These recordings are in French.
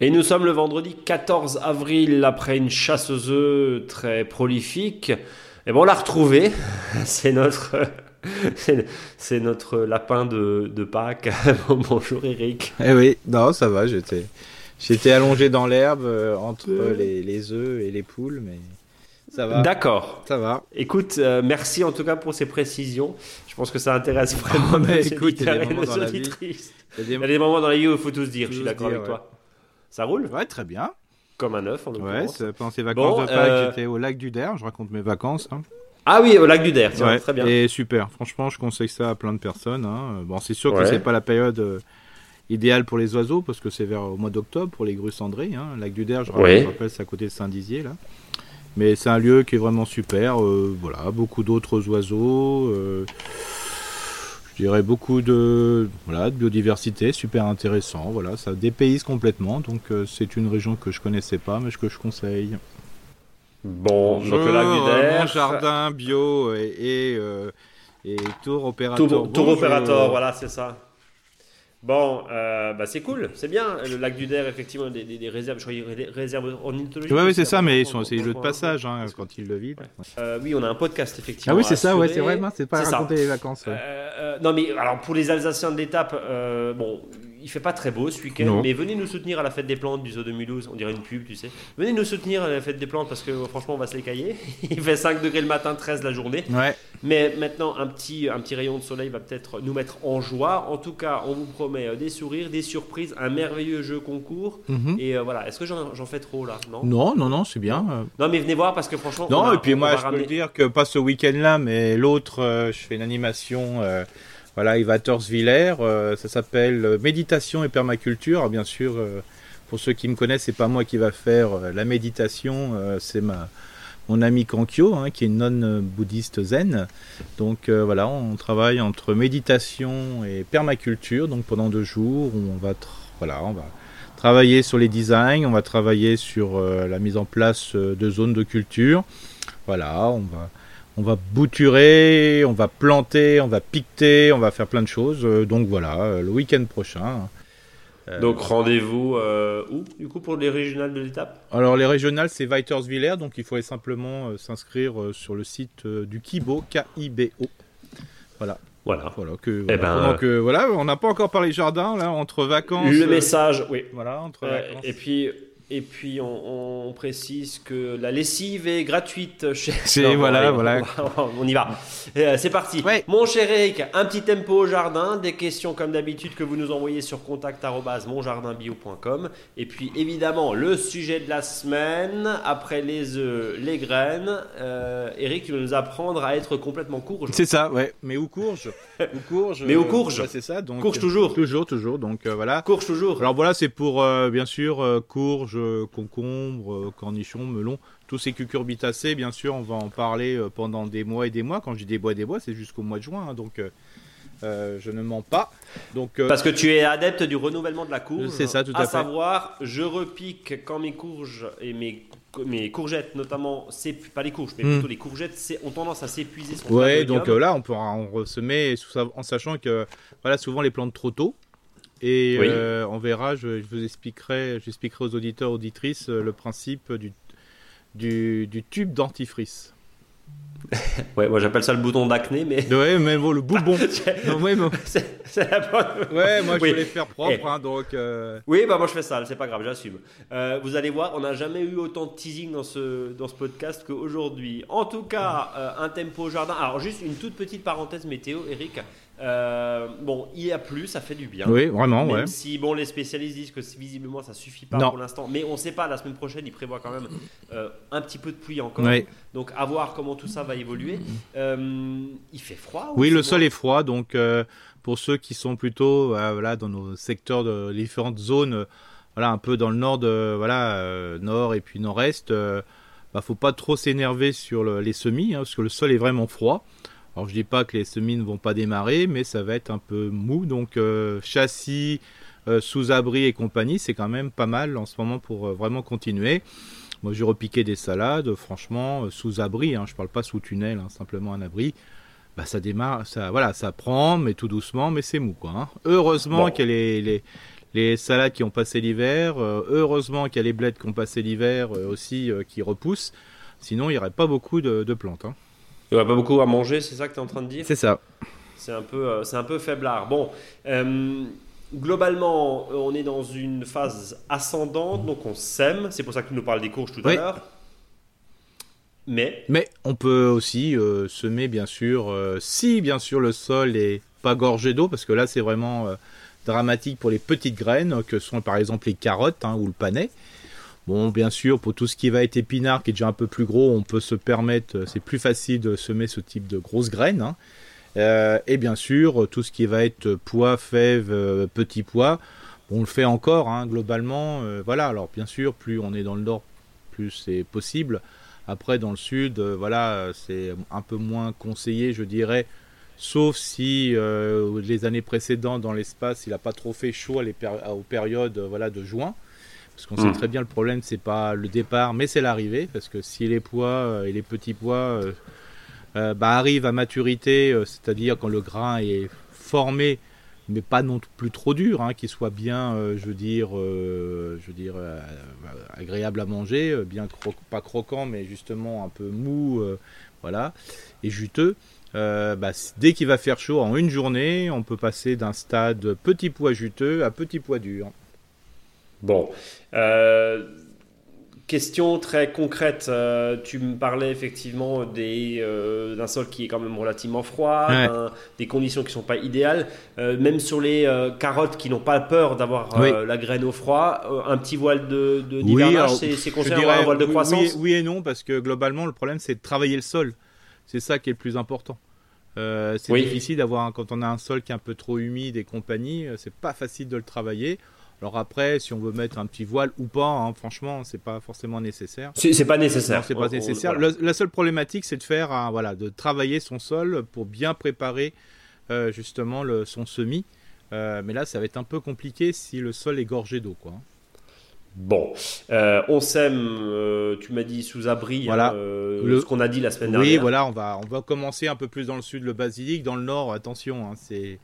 Et nous sommes le vendredi 14 avril après une chasse aux œufs très prolifique. Et bon, on l'a retrouvé. C'est notre, c'est- c'est notre lapin de, de Pâques. Bonjour Eric. Eh oui, non, ça va, j'étais, j'étais allongé dans l'herbe euh, entre les, les œufs et les poules, mais ça va, D'accord. ça va. Écoute, euh, merci en tout cas pour ces précisions. Je pense que ça intéresse vraiment Oh, mais écoute, il y a des moments dans la vie. auditrices. Il y a Il y a des- des moments dans la vie où il faut tout se dire. Je suis d'accord avec ouais. toi. Ça roule Ouais, très bien. comme un œuf en Ouais, l'occurrence. c'est- pendant ces vacances Bon, de Pâques, euh, j'étais au lac du Der, je raconte mes vacances. hein. Ah oui, au lac du Der. Tiens, Ouais, très bien. Et super, franchement, je conseille ça à plein de personnes. hein. Bon, c'est sûr que Ouais. c'est pas la période euh, idéale pour les oiseaux, parce que c'est vers au mois d'octobre pour les grues cendrées. Hein. Lac du Der, je Ouais. je rappelle, c'est à côté de Saint-Dizier, là. Mais c'est un lieu qui est vraiment super. euh, voilà, beaucoup d'autres oiseaux. euh, je dirais beaucoup de, voilà, de biodiversité, super intéressant. Voilà, ça dépayse complètement. Donc euh, c'est une région que je connaissais pas, mais que je conseille. Bon, donc Bonjour. Mon jardin bio et, et, euh, et tour opérateur. Tour, opérateur, voilà, c'est ça. Bon, euh, bah c'est cool, c'est bien. Le lac du Der, effectivement, des, des- des réserves, je crois, des réserves ornithologiques. Ouais, ouais, c'est ça, mais ils sont- c'est le de passage hein, quand ils le vident. Euh, oui, on a un podcast, effectivement. Ah oui, c'est ça, ouais, c'est vrai, c'est pas C'est ça. raconter les vacances. ouais. Euh, euh, non, mais alors pour les Alsaciens de l'étape, bon, il fait pas très beau ce week-end, mais venez nous soutenir à la fête des plantes du zoo de Mulhouse. On dirait une pub, tu sais. Venez nous soutenir à la fête des plantes parce que franchement, on va se les cailler. il fait 5 degrés le matin, 13 la journée. Ouais. Mais maintenant, un petit, un petit rayon de soleil va peut-être nous mettre en joie. En tout cas, on vous promet euh, des sourires, des surprises, un merveilleux jeu concours. Mhm. Et euh, voilà, est-ce que j'en fais trop là? Non, Non, non, non, c'est bien. euh. Non, mais venez voir parce que franchement. on Non, a- et puis moi, je peux ramener- le dire que pas ce week-end-là, mais l'autre, euh, je fais une animation. euh, voilà, Yves Torsviller, euh, ça s'appelle euh, Méditation et permaculture. Alors, bien sûr, euh, pour ceux qui me connaissent, c'est pas moi qui va faire la méditation, c'est ma mon ami Kankyo, hein, qui est une nonne bouddhiste zen. Donc voilà, on travaille entre méditation et permaculture. Donc pendant deux jours, on va voilà, on va travailler sur les designs, on va travailler sur la mise en place de zones de culture. Voilà, on va, on va bouturer, on va planter, on va piqueter, on va faire plein de choses. Euh, donc voilà, euh, le week-end prochain. Euh, Donc rendez-vous euh, où du coup pour les régionales de l'étape? Alors les régionales, c'est Weiterswiller, donc il faudrait simplement euh, s'inscrire euh, sur le site du Kibo, K-I-B-O. Voilà, Voilà. voilà que, Eh voilà, ben, que voilà, on n'a pas encore parlé jardin là entre vacances. Le message, oui. Voilà, entre vacances. et puis, et puis on, on précise que la lessive est gratuite chez. C'est- voilà, allez, voilà. On, y va. Euh, c'est parti. Ouais. Mon cher Eric, un petit tempo au jardin, des questions comme d'habitude que vous nous envoyez sur contact@monjardinbio.com et puis évidemment le sujet de la semaine après les œufs, les graines. Euh, Eric, tu vas nous apprendre à être complètement court. C'est ça, ouais. Mais où courge Où courge Mais où courge ouais, C'est ça. Donc, Courge toujours. Toujours, toujours. Donc euh, voilà. Courge toujours. Alors voilà, c'est pour bien sûr euh, courge, euh, concombre, euh, cornichon, melon, tous ces cucurbitacées. Bien sûr, on va en parler euh, pendant des mois et des mois. Quand je dis des mois et des mois, c'est jusqu'au mois de juin. hein, donc euh, je ne mens pas. Donc euh, Parce que tu es adepte du renouvellement de la courge. C'est ça, tout à fait. savoir, je repique quand mes courges et mes, mes courgettes, notamment, pas les courges, mais Hmm. plutôt les courgettes, ont tendance à s'épuiser. ouais, pleines donc euh, là, on pourra en ressemer en sachant que voilà, souvent les plantes trop tôt. Et Oui. euh, on verra, je, je vous expliquerai, j'expliquerai aux auditeurs, auditrices euh, le principe du, du, du tube dentifrice. Ouais, moi j'appelle ça le bouton d'acné, mais. Ouais, mais bon, le boubon. Non, ouais, mais- c'est la bonne. ouais, moi je Oui. les faire propres, Eh. hein, donc. euh, Oui, bah moi je fais ça, c'est pas grave, j'assume. Euh, vous allez voir, on n'a jamais eu autant de teasing dans ce, dans ce podcast qu'aujourd'hui. En tout cas, euh, un tempo jardin. Alors, juste une toute petite parenthèse météo, Eric. Euh, bon, il a plu, ça fait du bien. Oui, vraiment, Même ouais. si bon, les spécialistes disent que visiblement ça suffit pas Non. pour l'instant, mais on sait pas. La semaine prochaine, ils prévoient quand même euh, un petit peu de pluie encore. Donc à voir comment tout ça va évoluer. Euh, il fait froid. ou Oui, le sol est froid, donc pour ceux qui sont plutôt voilà, dans nos secteurs de différentes zones, voilà, un peu dans le nord, de, voilà, nord et puis nord-est, bah, faut pas trop s'énerver sur le- les semis, hein, parce que le sol est vraiment froid. Alors je dis pas que les semis ne vont pas démarrer, mais ça va être un peu mou, donc euh, châssis, euh, sous-abri et compagnie, c'est quand même pas mal en ce moment pour euh, vraiment continuer. Moi, j'ai repiqué des salades, franchement, sous abri. Hein, je parle pas sous tunnel, hein, simplement un abri. Bah, ça démarre, ça, voilà, ça prend, mais tout doucement, mais c'est mou, quoi. Hein. Heureusement qu'il y a les, les, les, salades qui ont passé l'hiver. heureusement qu'il y a les bleds qui ont passé l'hiver aussi qui repoussent. Sinon, il n'y aurait pas beaucoup de, de plantes. Il n'y aurait pas beaucoup à manger, c'est ça que tu es en train de dire? C'est ça. C'est un peu, euh, c'est un peu faiblard. Bon, euh, globalement, on est dans une phase ascendante, donc on sème. C'est pour ça que tu nous parles des courges tout à l'heure. Mais, mais on peut aussi euh, semer, bien sûr, si bien sûr le sol est pas gorgé d'eau, parce que là c'est vraiment dramatique pour les petites graines, que sont par exemple les carottes hein, ou le panais. Bon, bien sûr, pour tout ce qui va être épinard, qui est déjà un peu plus gros, on peut se permettre, c'est plus facile de semer ce type de grosses graines. Hein. Euh, et bien sûr, tout ce qui va être pois, fèves, euh, petits pois, on le fait encore, hein, globalement. Euh, voilà, alors bien sûr, plus on est dans le nord, plus c'est possible. Après, dans le sud, voilà, c'est un peu moins conseillé, je dirais, sauf si les années précédentes, dans l'espace, il n'a pas trop fait chaud aux périodes voilà, de juin. Parce qu'on sait hmm. très bien le problème, c'est pas le départ, mais c'est l'arrivée. Parce que si les pois euh, et les petits pois euh, euh, bah, arrivent à maturité, c'est-à-dire quand le grain est formé, mais pas non plus trop dur, hein, qu'il soit bien, je veux dire, je veux dire agréable à manger, bien pas croquant, mais justement un peu mou, voilà, et juteux. Bah, dès qu'il va faire chaud en une journée, on peut passer d'un stade petit pois juteux à petit pois dur. Bon. Euh, question très concrète. Euh, tu me parlais effectivement des, euh, d'un sol qui est quand même relativement froid, des conditions qui ne sont pas idéales. même sur les carottes qui n'ont pas peur d'avoir la graine au froid, un petit voile de, de d'hivernage, c'est, c'est un voile de croissance? oui, et non, parce que globalement, le problème, c'est de travailler le sol. C'est ça qui est le plus important. c'est difficile d'avoir, quand on a un sol qui est un peu trop humide et compagnie, c'est pas facile de le travailler. Alors après, si on veut mettre un petit voile ou pas, hein, franchement, c'est pas forcément nécessaire. C'est pas nécessaire. C'est pas nécessaire. la seule problématique, c'est de faire, voilà, de travailler son sol pour bien préparer euh, justement le, son semis. Euh, mais là, ça va être un peu compliqué si le sol est gorgé d'eau, quoi. Bon, euh, on sème, tu m'as dit sous abri, voilà. Hein, ce qu'on a dit la semaine dernière. Oui, voilà, on va, on va commencer un peu plus dans le sud, le basilic, dans le nord, attention, hein, c'est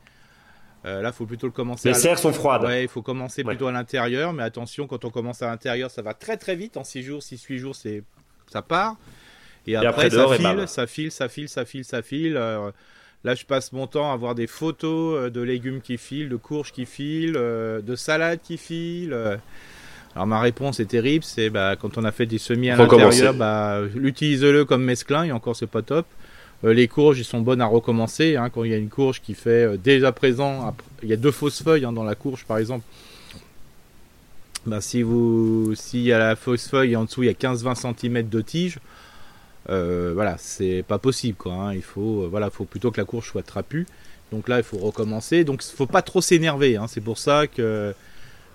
euh, là, il faut plutôt le commencer. Les serres sont froides. Ouais, il faut commencer plutôt à l'intérieur, mais attention, quand on commence à l'intérieur, ça va très très vite. En 6 jours, 6-8 jours, c'est ça part. Et, après, ça, file, ça file, ça file, ça file, ça file, là, je passe mon temps à voir des photos euh, de légumes qui filent, de courges qui filent, euh, de salades qui filent. Alors ma réponse est terrible, c'est bah, quand on a fait des semis à l'intérieur, bah, utilise-le comme mesclin, et encore c'est pas top. Euh, les courges, ils sont bonnes à recommencer. Hein, quand il y a une courge qui fait euh, déjà présent, il y a deux fausses feuilles hein, dans la courge par exemple. Ben, si vous, s'il y a la fausse feuille et en dessous il y a 15-20 cm de tige, euh, voilà, c'est pas possible. Hein. il faut, voilà, faut plutôt que la courge soit trapue. Donc là, il faut recommencer. Donc faut pas trop s'énerver. c'est pour ça que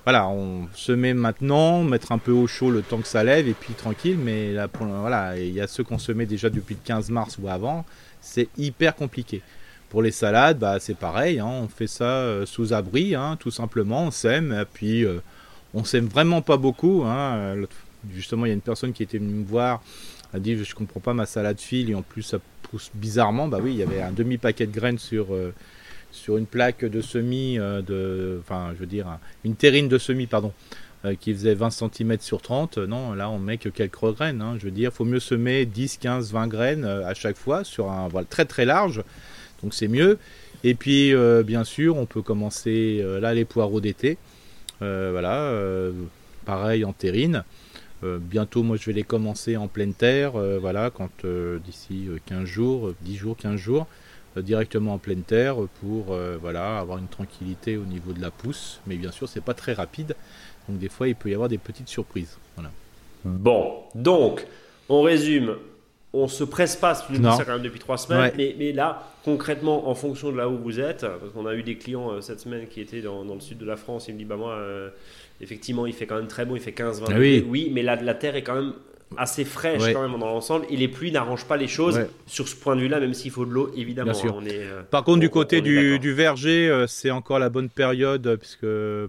voilà, on se met maintenant, mettre un peu au chaud le temps que ça lève et puis tranquille. Mais là, voilà, il y a ceux qu'on se met déjà depuis le 15 mars ou avant. C'est hyper compliqué. Pour les salades, bah, c'est pareil. Hein, on fait ça euh, sous abri, hein, tout simplement. On sème, et puis euh, on sème vraiment pas beaucoup. Hein. Justement, il y a une personne qui était venue me voir, a dit je comprends pas ma salade file et en plus ça pousse bizarrement. Bah oui, il y avait un demi paquet de graines sur euh, sur une plaque de semis, euh, de, enfin, je veux dire, une terrine de semis, pardon, euh, qui faisait 20 cm sur 30. Non, là, on met que quelques graines. Hein. je veux dire, il faut mieux semer 10, 15, 20 graines euh, à chaque fois sur un voile très très large. Donc c'est mieux. Et puis, bien sûr, on peut commencer là les poireaux d'été. voilà, pareil en terrine. bientôt, moi, je vais les commencer en pleine terre. voilà, quand d'ici 15 jours, 10 jours, 15 jours. Euh, directement en pleine terre pour euh, voilà, avoir une tranquillité au niveau de la pousse. Mais bien sûr, c'est pas très rapide. Donc des fois, il peut y avoir des petites surprises. Voilà. Bon, donc, on résume. On se presse pas, dis ça quand même depuis trois semaines, mais, là, concrètement, en fonction de là où vous êtes, parce qu'on a eu des clients euh, cette semaine qui étaient dans, le sud de la France, ils me disent, bah moi, effectivement, il fait quand même très bon, il fait 15-20 ah oui. oui, mais la, la terre est quand même assez fraîche quand même dans l'ensemble et les pluies n'arrangent pas les choses sur ce point de vue-là, même s'il faut de l'eau évidemment. Hein, euh, Par contre, du côté du, verger, euh, c'est encore la bonne période puisque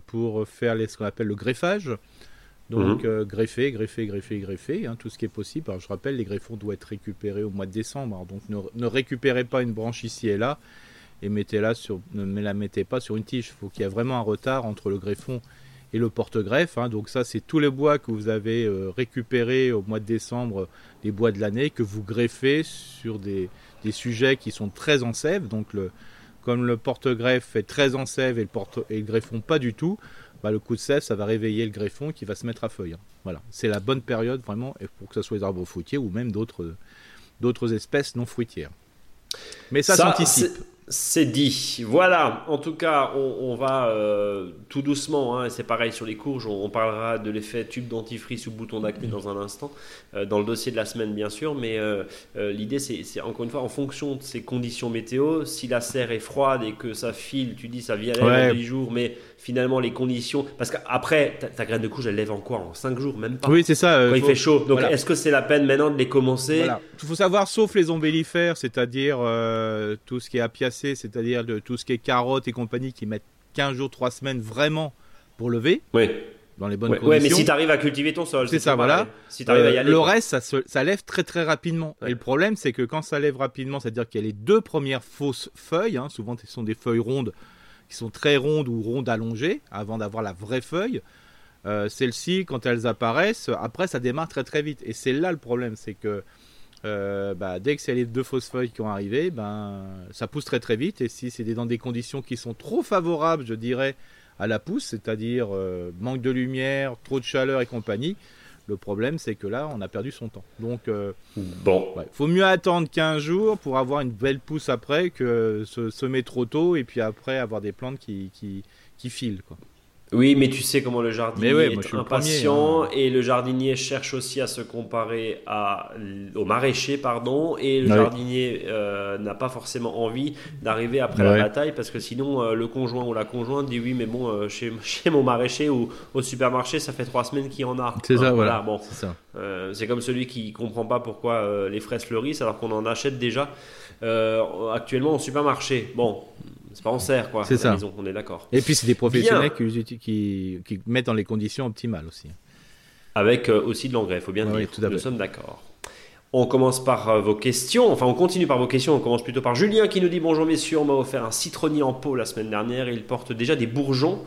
pour faire les, ce qu'on appelle le greffage. Donc euh, greffer, greffer, greffer, greffer, hein, tout ce qui est possible. Alors je rappelle, les greffons doivent être récupérés au mois de décembre. Alors, donc ne, ne récupérez pas une branche ici et là et mettez-la sur, ne la mettez pas sur une tige. Il faut qu'il y ait vraiment un retard entre le greffon et le porte-greffe. hein. Donc ça, c'est tous les bois que vous avez euh, récupérés au mois de décembre, des bois de l'année, que vous greffez sur des, des sujets qui sont très en sève. Donc le, comme le porte-greffe est très en sève et le, porte, et le greffon pas du tout, bah, le coup de sève, ça va réveiller le greffon qui va se mettre à feuille. hein. Voilà, c'est la bonne période vraiment pour que ce soit les arbres fruitiers ou même d'autres d'autres espèces non fruitières. Mais ça, s'anticipe. C'est- dit. Voilà. En tout cas, on, on va euh, tout doucement. hein, c'est pareil sur les courges. On, on parlera de l'effet tube dentifrice ou bouton d'acné dans un instant, euh, dans le dossier de la semaine bien sûr. Mais euh, l'idée, c'est encore une fois en fonction de ces conditions météo. Si la serre est froide et que ça file, tu dis ça à Ouais. dans 10 jours, mais finalement les conditions. Parce qu'après, ta, ta graine de courge, elle lève en quoi? En 5 jours, même pas? Oui, c'est ça. Quand il faut- fait chaud. Donc, voilà. est-ce que c'est la peine maintenant de les commencer? Voilà. Il faut savoir, sauf les ombellifères, c'est-à-dire tout ce qui est apiacé, c'est-à-dire de tout ce qui est carottes et compagnie qui mettent 15 jours, 3 semaines vraiment pour lever, Oui. dans les bonnes Ouais, conditions. ouais, mais si tu arrives à cultiver ton sol, C'est ça, voilà. Si arrives à y Euh, aller. le quoi. reste, ça, se- ça lève très très rapidement. Ouais. Et le problème, c'est que quand ça lève rapidement, c'est-à-dire qu'il y a les deux premières fausses feuilles, hein, souvent ce sont des feuilles rondes qui sont très rondes ou rondes allongées, avant d'avoir la vraie feuille. Euh, Celles-ci, quand elles apparaissent, après ça démarre très très vite. Et c'est là le problème, c'est que euh, bah, dès que c'est les deux fausses feuilles qui ont arrivé, ben, ça pousse très très vite. Et si c'est dans des conditions qui sont trop favorables, je dirais, à la pousse, c'est-à-dire euh, manque de lumière, trop de chaleur et compagnie, le problème c'est que là, on a perdu son temps. Donc, euh, Bon. ouais, faut mieux attendre 15 jours pour avoir une belle pousse après que se semer trop tôt et puis après avoir des plantes qui, qui, qui filent. Quoi. Oui, mais tu sais comment le jardinier ouais, est moi, le impatient premier, hein. et le jardinier cherche aussi à se comparer à, au maraîcher, pardon, et le Ouais. jardinier euh, n'a pas forcément envie d'arriver après Ouais. la bataille parce que sinon euh, le conjoint ou la conjointe dit oui, mais bon, euh, chez, chez mon maraîcher ou au supermarché, ça fait trois semaines qu'il en a. C'est ça, Hein, voilà. Bon, C'est comme celui qui comprend pas pourquoi les fraises fleurissent alors qu'on en achète déjà actuellement au supermarché. Bon, c'est pas en serre quoi. C'est ça. maison, on est d'accord. Et puis c'est des professionnels qui, uti- qui, qui mettent dans les conditions optimales aussi. Avec euh, aussi de l'engrais, il faut bien Ouais, dire. tout à Nous fait. sommes d'accord. On commence par euh, vos questions, enfin on continue par vos questions, on commence plutôt par Julien qui nous dit bonjour messieurs, on m'a offert un citronnier en pot la semaine dernière il porte déjà des bourgeons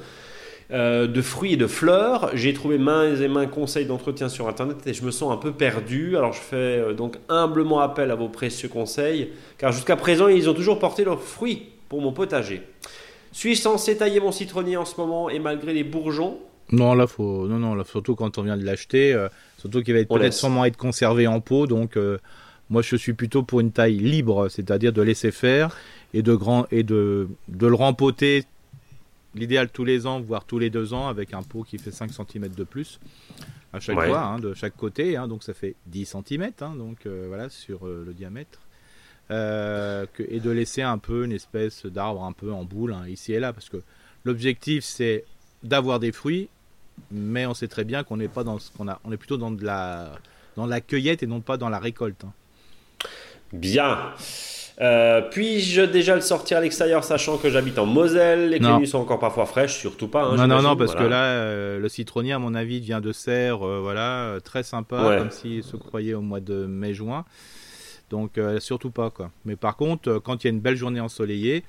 euh, de fruits et de fleurs. J'ai trouvé mains et mains conseils d'entretien sur internet et je me sens un peu perdu. Alors je fais euh, donc humblement appel à vos précieux conseils car jusqu'à présent ils ont toujours porté leurs fruits pour mon potager. Suis-je censé tailler mon citronnier en ce moment et malgré les bourgeons Non, là, faut, non, non, là, surtout quand on vient de l'acheter, euh, surtout qu'il va être peut-être sûrement être conservé en pot. Donc, euh, moi, je suis plutôt pour une taille libre, c'est-à-dire de laisser faire et de grand et de, de le rempoter. L'idéal tous les ans, voire tous les deux ans, avec un pot qui fait 5 cm de plus à chaque Ouais. fois, hein, de chaque côté. hein, donc ça fait 10 cm, donc euh, voilà sur le diamètre. Euh, que- et de laisser un peu une espèce d'arbre un peu en boule hein, ici et là, parce que l'objectif c'est d'avoir des fruits, mais on sait très bien qu'on n'est pas dans ce qu'on a, on est plutôt dans de la dans la cueillette et non pas dans la récolte. hein. Bien. Euh, Puis-je déjà le sortir à l'extérieur, sachant que j'habite en Moselle Les tenues sont encore parfois fraîches, surtout pas. hein, non, non, non, parce voilà. que là, euh, le citronnier, à mon avis, vient de serre, euh, voilà, très sympa, Ouais. comme s'il se croyait au mois de mai-juin. Donc, euh, surtout pas, quoi. Mais par contre, euh, quand il y a une belle journée ensoleillée,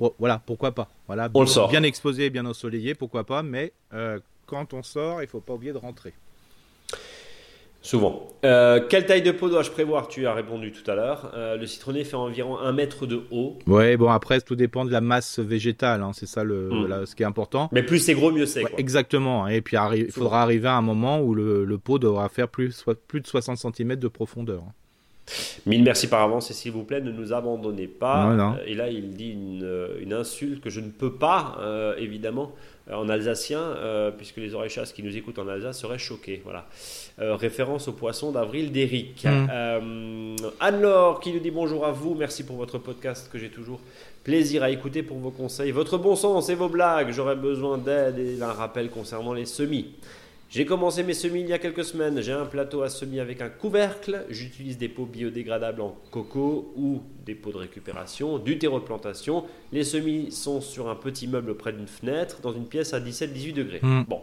bon, voilà, pourquoi pas. Voilà, On le sort. Bien exposé, bien ensoleillé, pourquoi pas, mais euh, quand on sort, il faut pas oublier de rentrer. Souvent. Euh, quelle taille de pot dois-je prévoir? Tu as répondu tout à l'heure. Euh, le citronnier fait environ un mètre de haut. Ouais, bon, après, tout dépend de la masse végétale, hein, c'est ça le, Mm. là, ce qui est important. Mais plus c'est gros, mieux c'est. Ouais, exactement. hein. Et puis, il faudra arriver à un moment où le, le pot devra faire plus, soit, plus de 60 cm de profondeur. hein. Mille merci par avance et s'il vous plaît, ne nous abandonnez pas. Non, non. Euh, Et là, il dit une, euh, une insulte que je ne peux pas, euh, évidemment, en alsacien, euh, puisque les oreilles chasses qui nous écoutent en Alsace seraient choqués. Voilà. Euh, référence au poisson d'avril d'Eric. Mm. Euh, Anne-Laure qui nous dit bonjour à vous. Merci pour votre podcast que j'ai toujours plaisir à écouter pour vos conseils, votre bon sens et vos blagues. J'aurais besoin d'aide et d'un rappel concernant les semis. J'ai commencé mes semis il y a quelques semaines. J'ai un plateau à semis avec un couvercle. J'utilise des pots biodégradables en coco ou des pots de récupération, du terreau de plantation. Les semis sont sur un petit meuble près d'une fenêtre dans une pièce à 17-18 degrés. Mm. Bon.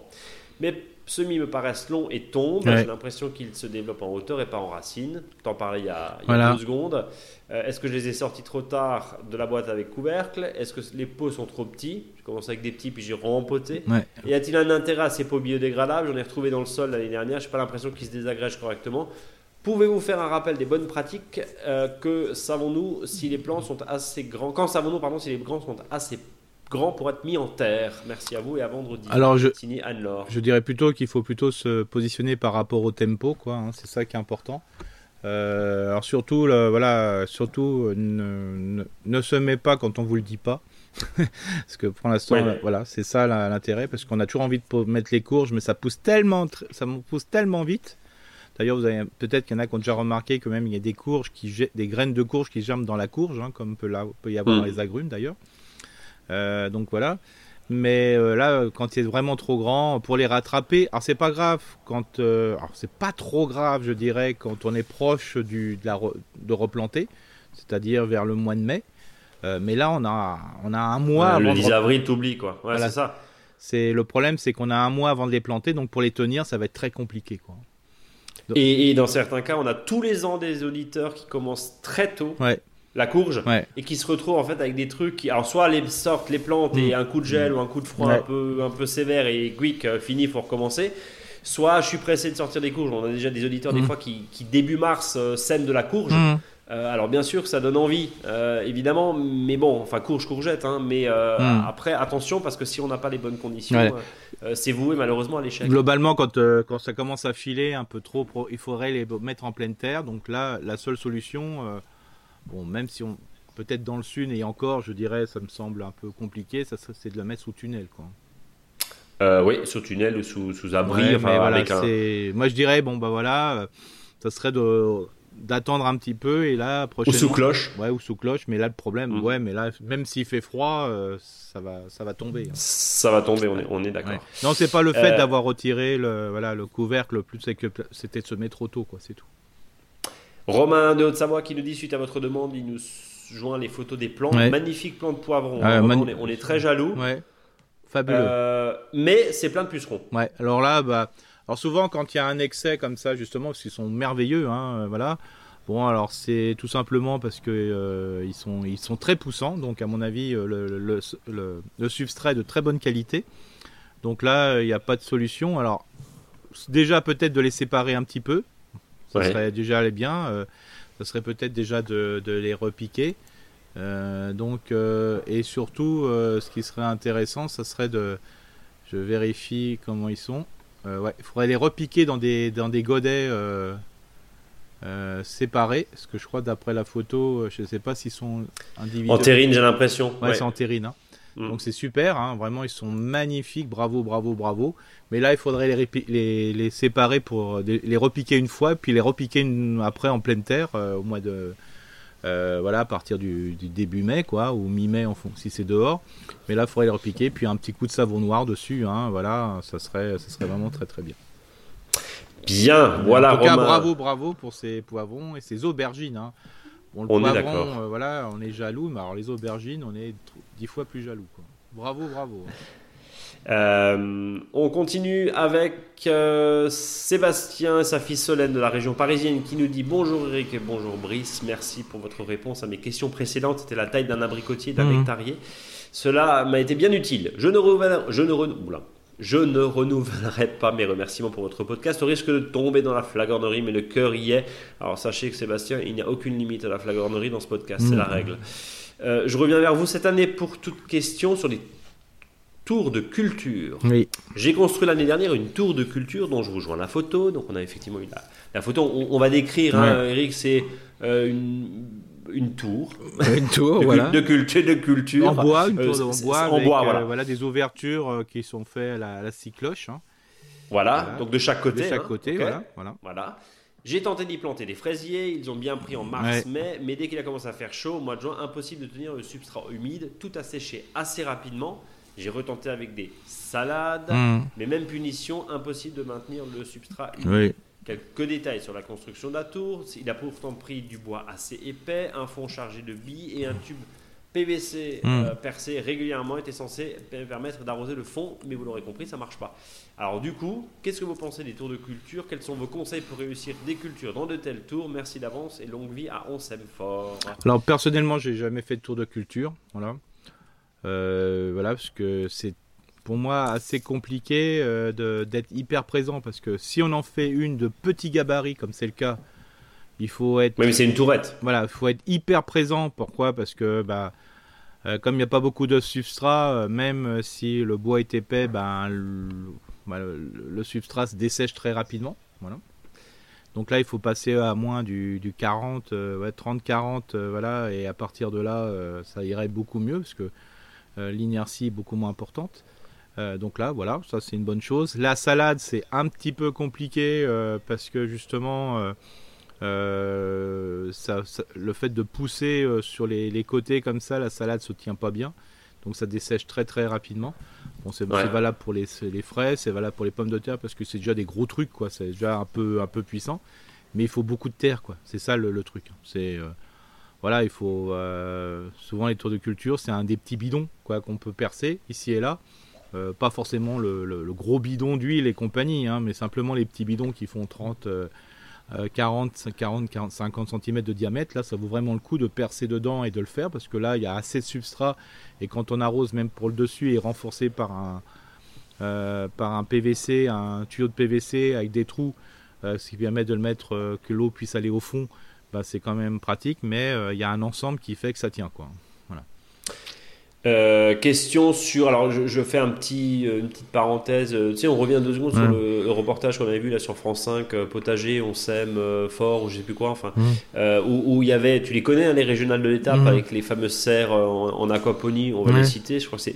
Mes semis me paraissent longs et tombent. Ouais. J'ai l'impression qu'ils se développent en hauteur et pas en racines. T'en parlais il y a, il y a Voilà. deux secondes. Euh, Est-ce que je les ai sortis trop tard de la boîte avec couvercle? Est-ce que les pots sont trop petits? Je commence avec des petits puis j'ai rempoté. Ouais. Y a-t-il un intérêt à ces pots biodégradables? J'en ai retrouvé dans le sol l'année dernière. J'ai pas l'impression qu'ils se désagrègent correctement. Pouvez-vous faire un rappel des bonnes pratiques euh, Que savons-nous si les plants sont assez grands Quand savons-nous pardon si les plants sont assez grands pour être mis en terre Merci à vous et à vendredi. Alors, je, Signé Anne-Laure. Je dirais plutôt qu'il faut plutôt se positionner par rapport au tempo, quoi. hein, c'est ça qui est important. Euh, alors surtout, le- voilà, surtout ne, ne, ne se met pas quand on vous le dit pas, parce que pour l'instant, Ouais. voilà, c'est ça l'intérêt, parce qu'on a toujours envie de mettre les courges, mais ça pousse tellement, ça pousse tellement vite. D'ailleurs, vous avez peut-être qu'il y en a qui ont déjà remarqué que même il y a des courges qui des graines de courge qui germent dans la courge, hein, comme peut, là, peut y avoir Mm. dans les agrumes d'ailleurs. Euh, donc voilà. Mais euh, là, quand c'est vraiment trop grand, pour les rattraper, alors c'est pas grave quand, euh, alors c'est pas trop grave, je dirais, quand on est proche du, de, la re- de replanter, c'est-à-dire vers le mois de mai. Mais là, on a, on a un mois avant le de 10 avril, t'oublies quoi. Ouais, Voilà. c'est ça. C'est le problème, c'est qu'on a un mois avant de les planter, donc pour les tenir, ça va être très compliqué, quoi. Et, et dans certains cas, on a tous les ans des auditeurs qui commencent très tôt Ouais. La courge Ouais. et qui se retrouvent en fait avec des trucs qui, alors soit les sortent, les plantes et un coup de gel ou un coup de froid Mm. Ouais. un peu un peu sévère et quick euh, fini, faut recommencer. Soit je suis pressé de sortir des courges. On a déjà des auditeurs des Mm. fois qui, qui début mars euh, sèment de la courge. Euh, alors bien sûr que ça donne envie, euh, évidemment, mais bon, enfin courge, courgette, hein, mais euh, Mm. après attention parce que si on n'a pas les bonnes conditions, Ouais. c'est voué malheureusement à l'échec. Globalement, quand, quand ça commence à filer un peu trop, il faudrait les mettre en pleine terre. Donc là, la seule solution, bon, même si on peut-être dans le sud et encore, je dirais, ça me semble un peu compliqué, ça c'est de la mettre sous tunnel, quoi. Euh, oui, sous tunnel ou sous, sous abri, Ouais, enfin mais voilà, avec un. c'est- Moi, je dirais, bon, bah voilà, euh, ça serait de d'attendre un petit peu et là, Ou prochainement. sous cloche. Ouais, ou sous cloche. Mais là, le problème, Mm. ouais, mais là, même s'il fait froid, euh, ça va, ça va tomber. hein. Ça va tomber, on est, on est d'accord. Ouais. Non, c'est pas le fait Euh, d'avoir retiré le, voilà, le couvercle, le plus c'est que c'était de se mettre trop tôt, quoi, c'est tout. Romain de Haute-Savoie qui nous dit suite à votre demande, il nous joint les photos des plantes. Ouais. Magnifiques plants de poivrons. Ah, on, est, on est très jaloux. Ouais, fabuleux. Euh, mais c'est plein de pucerons. Ouais, alors là, bah, alors souvent quand il y a un excès comme ça, justement, parce qu'ils sont merveilleux, hein, euh, voilà. Bon, alors c'est tout simplement parce que euh, ils sont ils sont très poussants, donc à mon avis le, le, le, le substrat est de très bonne qualité. Donc là, il n'y a pas de solution. Alors déjà peut-être de les séparer un petit peu, ça Ouais. serait déjà bien. euh, ça serait peut-être déjà de, de les repiquer. Euh, donc euh, et surtout, ce qui serait intéressant, ça serait de je vérifie comment ils sont. Ouais, il faudrait les repiquer dans des, dans des godets séparés. Parce que je crois, d'après la photo, je ne sais pas s'ils sont individuels. En terrine, j'ai l'impression. Ouais, Ouais. c'est en terrine. hein. Mm. Donc c'est super, hein, vraiment, ils sont magnifiques. Bravo, bravo, bravo. Mais là, il faudrait les, répi- les, les séparer pour euh, les repiquer une fois, puis les repiquer une- après en pleine terre euh, au mois de. euh, voilà, à partir du, du début mai, quoi, ou mi-mai, en fond, si c'est dehors. Mais là, il faudrait les repiquer, puis un petit coup de savon noir dessus, hein, voilà, ça serait, ça serait vraiment très très bien. Bien, voilà en tout cas, Romain. bravo, bravo pour ces poivrons et ces aubergines. Hein. Bon, le On est poivron, d'accord. euh, voilà, on est jaloux, mais alors les aubergines, on est dix fois plus jaloux. Quoi. Bravo, bravo. Euh, on continue avec euh, Sébastien, sa fille Solène de la région parisienne, qui nous dit bonjour Eric et bonjour Brice. Merci pour votre réponse à mes questions précédentes. C'était la taille d'un abricotier, d'un Mhm. nectarier. Cela m'a été bien utile. Je ne, renouvelle- je, ne renou- oula. je ne renouvellerai pas mes remerciements pour votre podcast au risque de tomber dans la flagornerie, mais le cœur y est. Alors sachez que Sébastien, il n'y a aucune limite à la flagornerie dans ce podcast, c'est Mhm. la règle. Euh, je reviens vers vous cette année pour toute question sur les tours de culture. Oui, J'ai construit l'année dernière une tour de culture dont je vous joins la photo. Donc on a effectivement la, la photo. On, on va décrire, hein, Eric, c'est euh, une, une tour une tour, de, voilà. de culture. De culture. En bois, une Euh, tour c'est- en bois, en avec, bois, euh, voilà. des ouvertures euh, qui sont faites à la, à la scie cloche, hein, Voilà, Voilà. donc de chaque côté. de chaque hein, côté, ok. voilà, voilà. J'ai tenté d'y planter des fraisiers, ils ont bien pris en mars-mai, mais dès qu'il a commencé à faire chaud, au mois de juin, impossible de tenir le substrat humide, tout a séché assez rapidement. J'ai retenté avec des salades, Mmh. mais même punition, impossible de maintenir le substrat humide. Oui, Quelques détails sur la construction de la tour. Il a pourtant pris du bois assez épais, un fond chargé de billes et un tube PVC Mm. euh, percé régulièrement était censé per- permettre d'arroser le fond, mais vous l'aurez compris, ça marche pas. Alors du coup, qu'est-ce que vous pensez des tours de culture? Quels sont vos conseils pour réussir des cultures dans de tels tours? Merci d'avance et longue vie à On s'aime fort. Alors personnellement, j'ai jamais fait de tour de culture, voilà. Euh, voilà, parce que c'est pour moi assez compliqué euh, d'être hyper présent, parce que si on en fait une de petit gabarit, comme c'est le cas, il faut être Oui, mais c'est une tourette. voilà, faut être hyper présent. Pourquoi? Parce que bah, euh, comme il n'y a pas beaucoup de substrat, euh, même euh, si le bois est épais, ben, le, bah, le- le substrat se dessèche très rapidement. Voilà. Donc là, il faut passer à moins du, du 40, euh, ouais, 30-40, euh, voilà, et à partir de là, ça irait beaucoup mieux parce que l'inertie est beaucoup moins importante. Donc là, voilà, ça c'est une bonne chose. La salade, c'est un petit peu compliqué parce que justement, euh, ça, ça- le fait de pousser euh, sur les, les côtés comme ça, la salade se tient pas bien. Donc ça dessèche très très rapidement. Bon, c'est Ouais. valable pour les, les fraises, c'est valable pour les pommes de terre parce que c'est déjà des gros trucs, quoi. C'est déjà un peu, un peu puissant. Mais il faut beaucoup de terre, quoi. C'est ça le, le truc. C'est euh, voilà, il faut souvent les tours de culture, c'est un des petits bidons, quoi, qu'on peut percer ici et là. Euh, pas forcément le, le- le gros bidon d'huile et compagnie, hein, mais simplement les petits bidons qui font 30, euh, euh, 40, 40, 40, 50 cm de diamètre. Là, ça vaut vraiment le coup de percer dedans et de le faire parce que là, il y a assez de substrat et quand on arrose, même pour le dessus, est renforcé par un, euh, PVC, un tuyau de PVC avec des trous, euh, ce qui permet de le mettre, euh, que l'eau puisse aller au fond. Bah, c'est quand même pratique, mais il y a un ensemble qui fait que ça tient, quoi. Euh, question sur. Alors, je, je fais un petit, euh, une petite parenthèse. Euh, Tu sais, on revient deux secondes sur le, le reportage qu'on avait vu là sur France 5, euh, potager, on sème fort, ou je sais plus quoi, enfin, où il y avait, tu les connais, hein, les régionales de l'étape, avec les fameuses serres en, en aquaponie, on va Ouais. les citer, je crois que.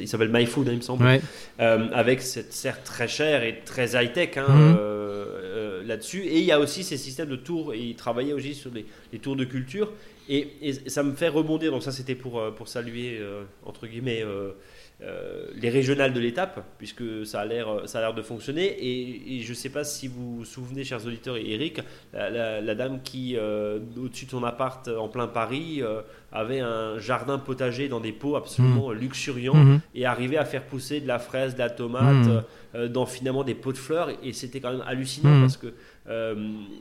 Il s'appelle MyFood, hein, il me semble. Ouais. Avec cette serre très chère et très high-tech hein, Mhm. là-dessus. Et il y a aussi ces systèmes de tours, et il travaillait aussi sur les, les tours de culture. Et, et ça me fait rebondir, donc ça c'était pour, euh, pour saluer, euh, entre guillemets, euh, euh, les régionales de l'étape, puisque ça a l'air de fonctionner. Et, et je ne sais pas si vous vous souvenez, chers auditeurs et Eric, la, la- la dame qui, au-dessus de son appart en plein Paris, avait un jardin potager dans des pots absolument luxuriants Mhm. et arriver à faire pousser de la fraise, de la tomate euh, dans finalement des pots de fleurs et c'était quand même hallucinant Mhm. parce que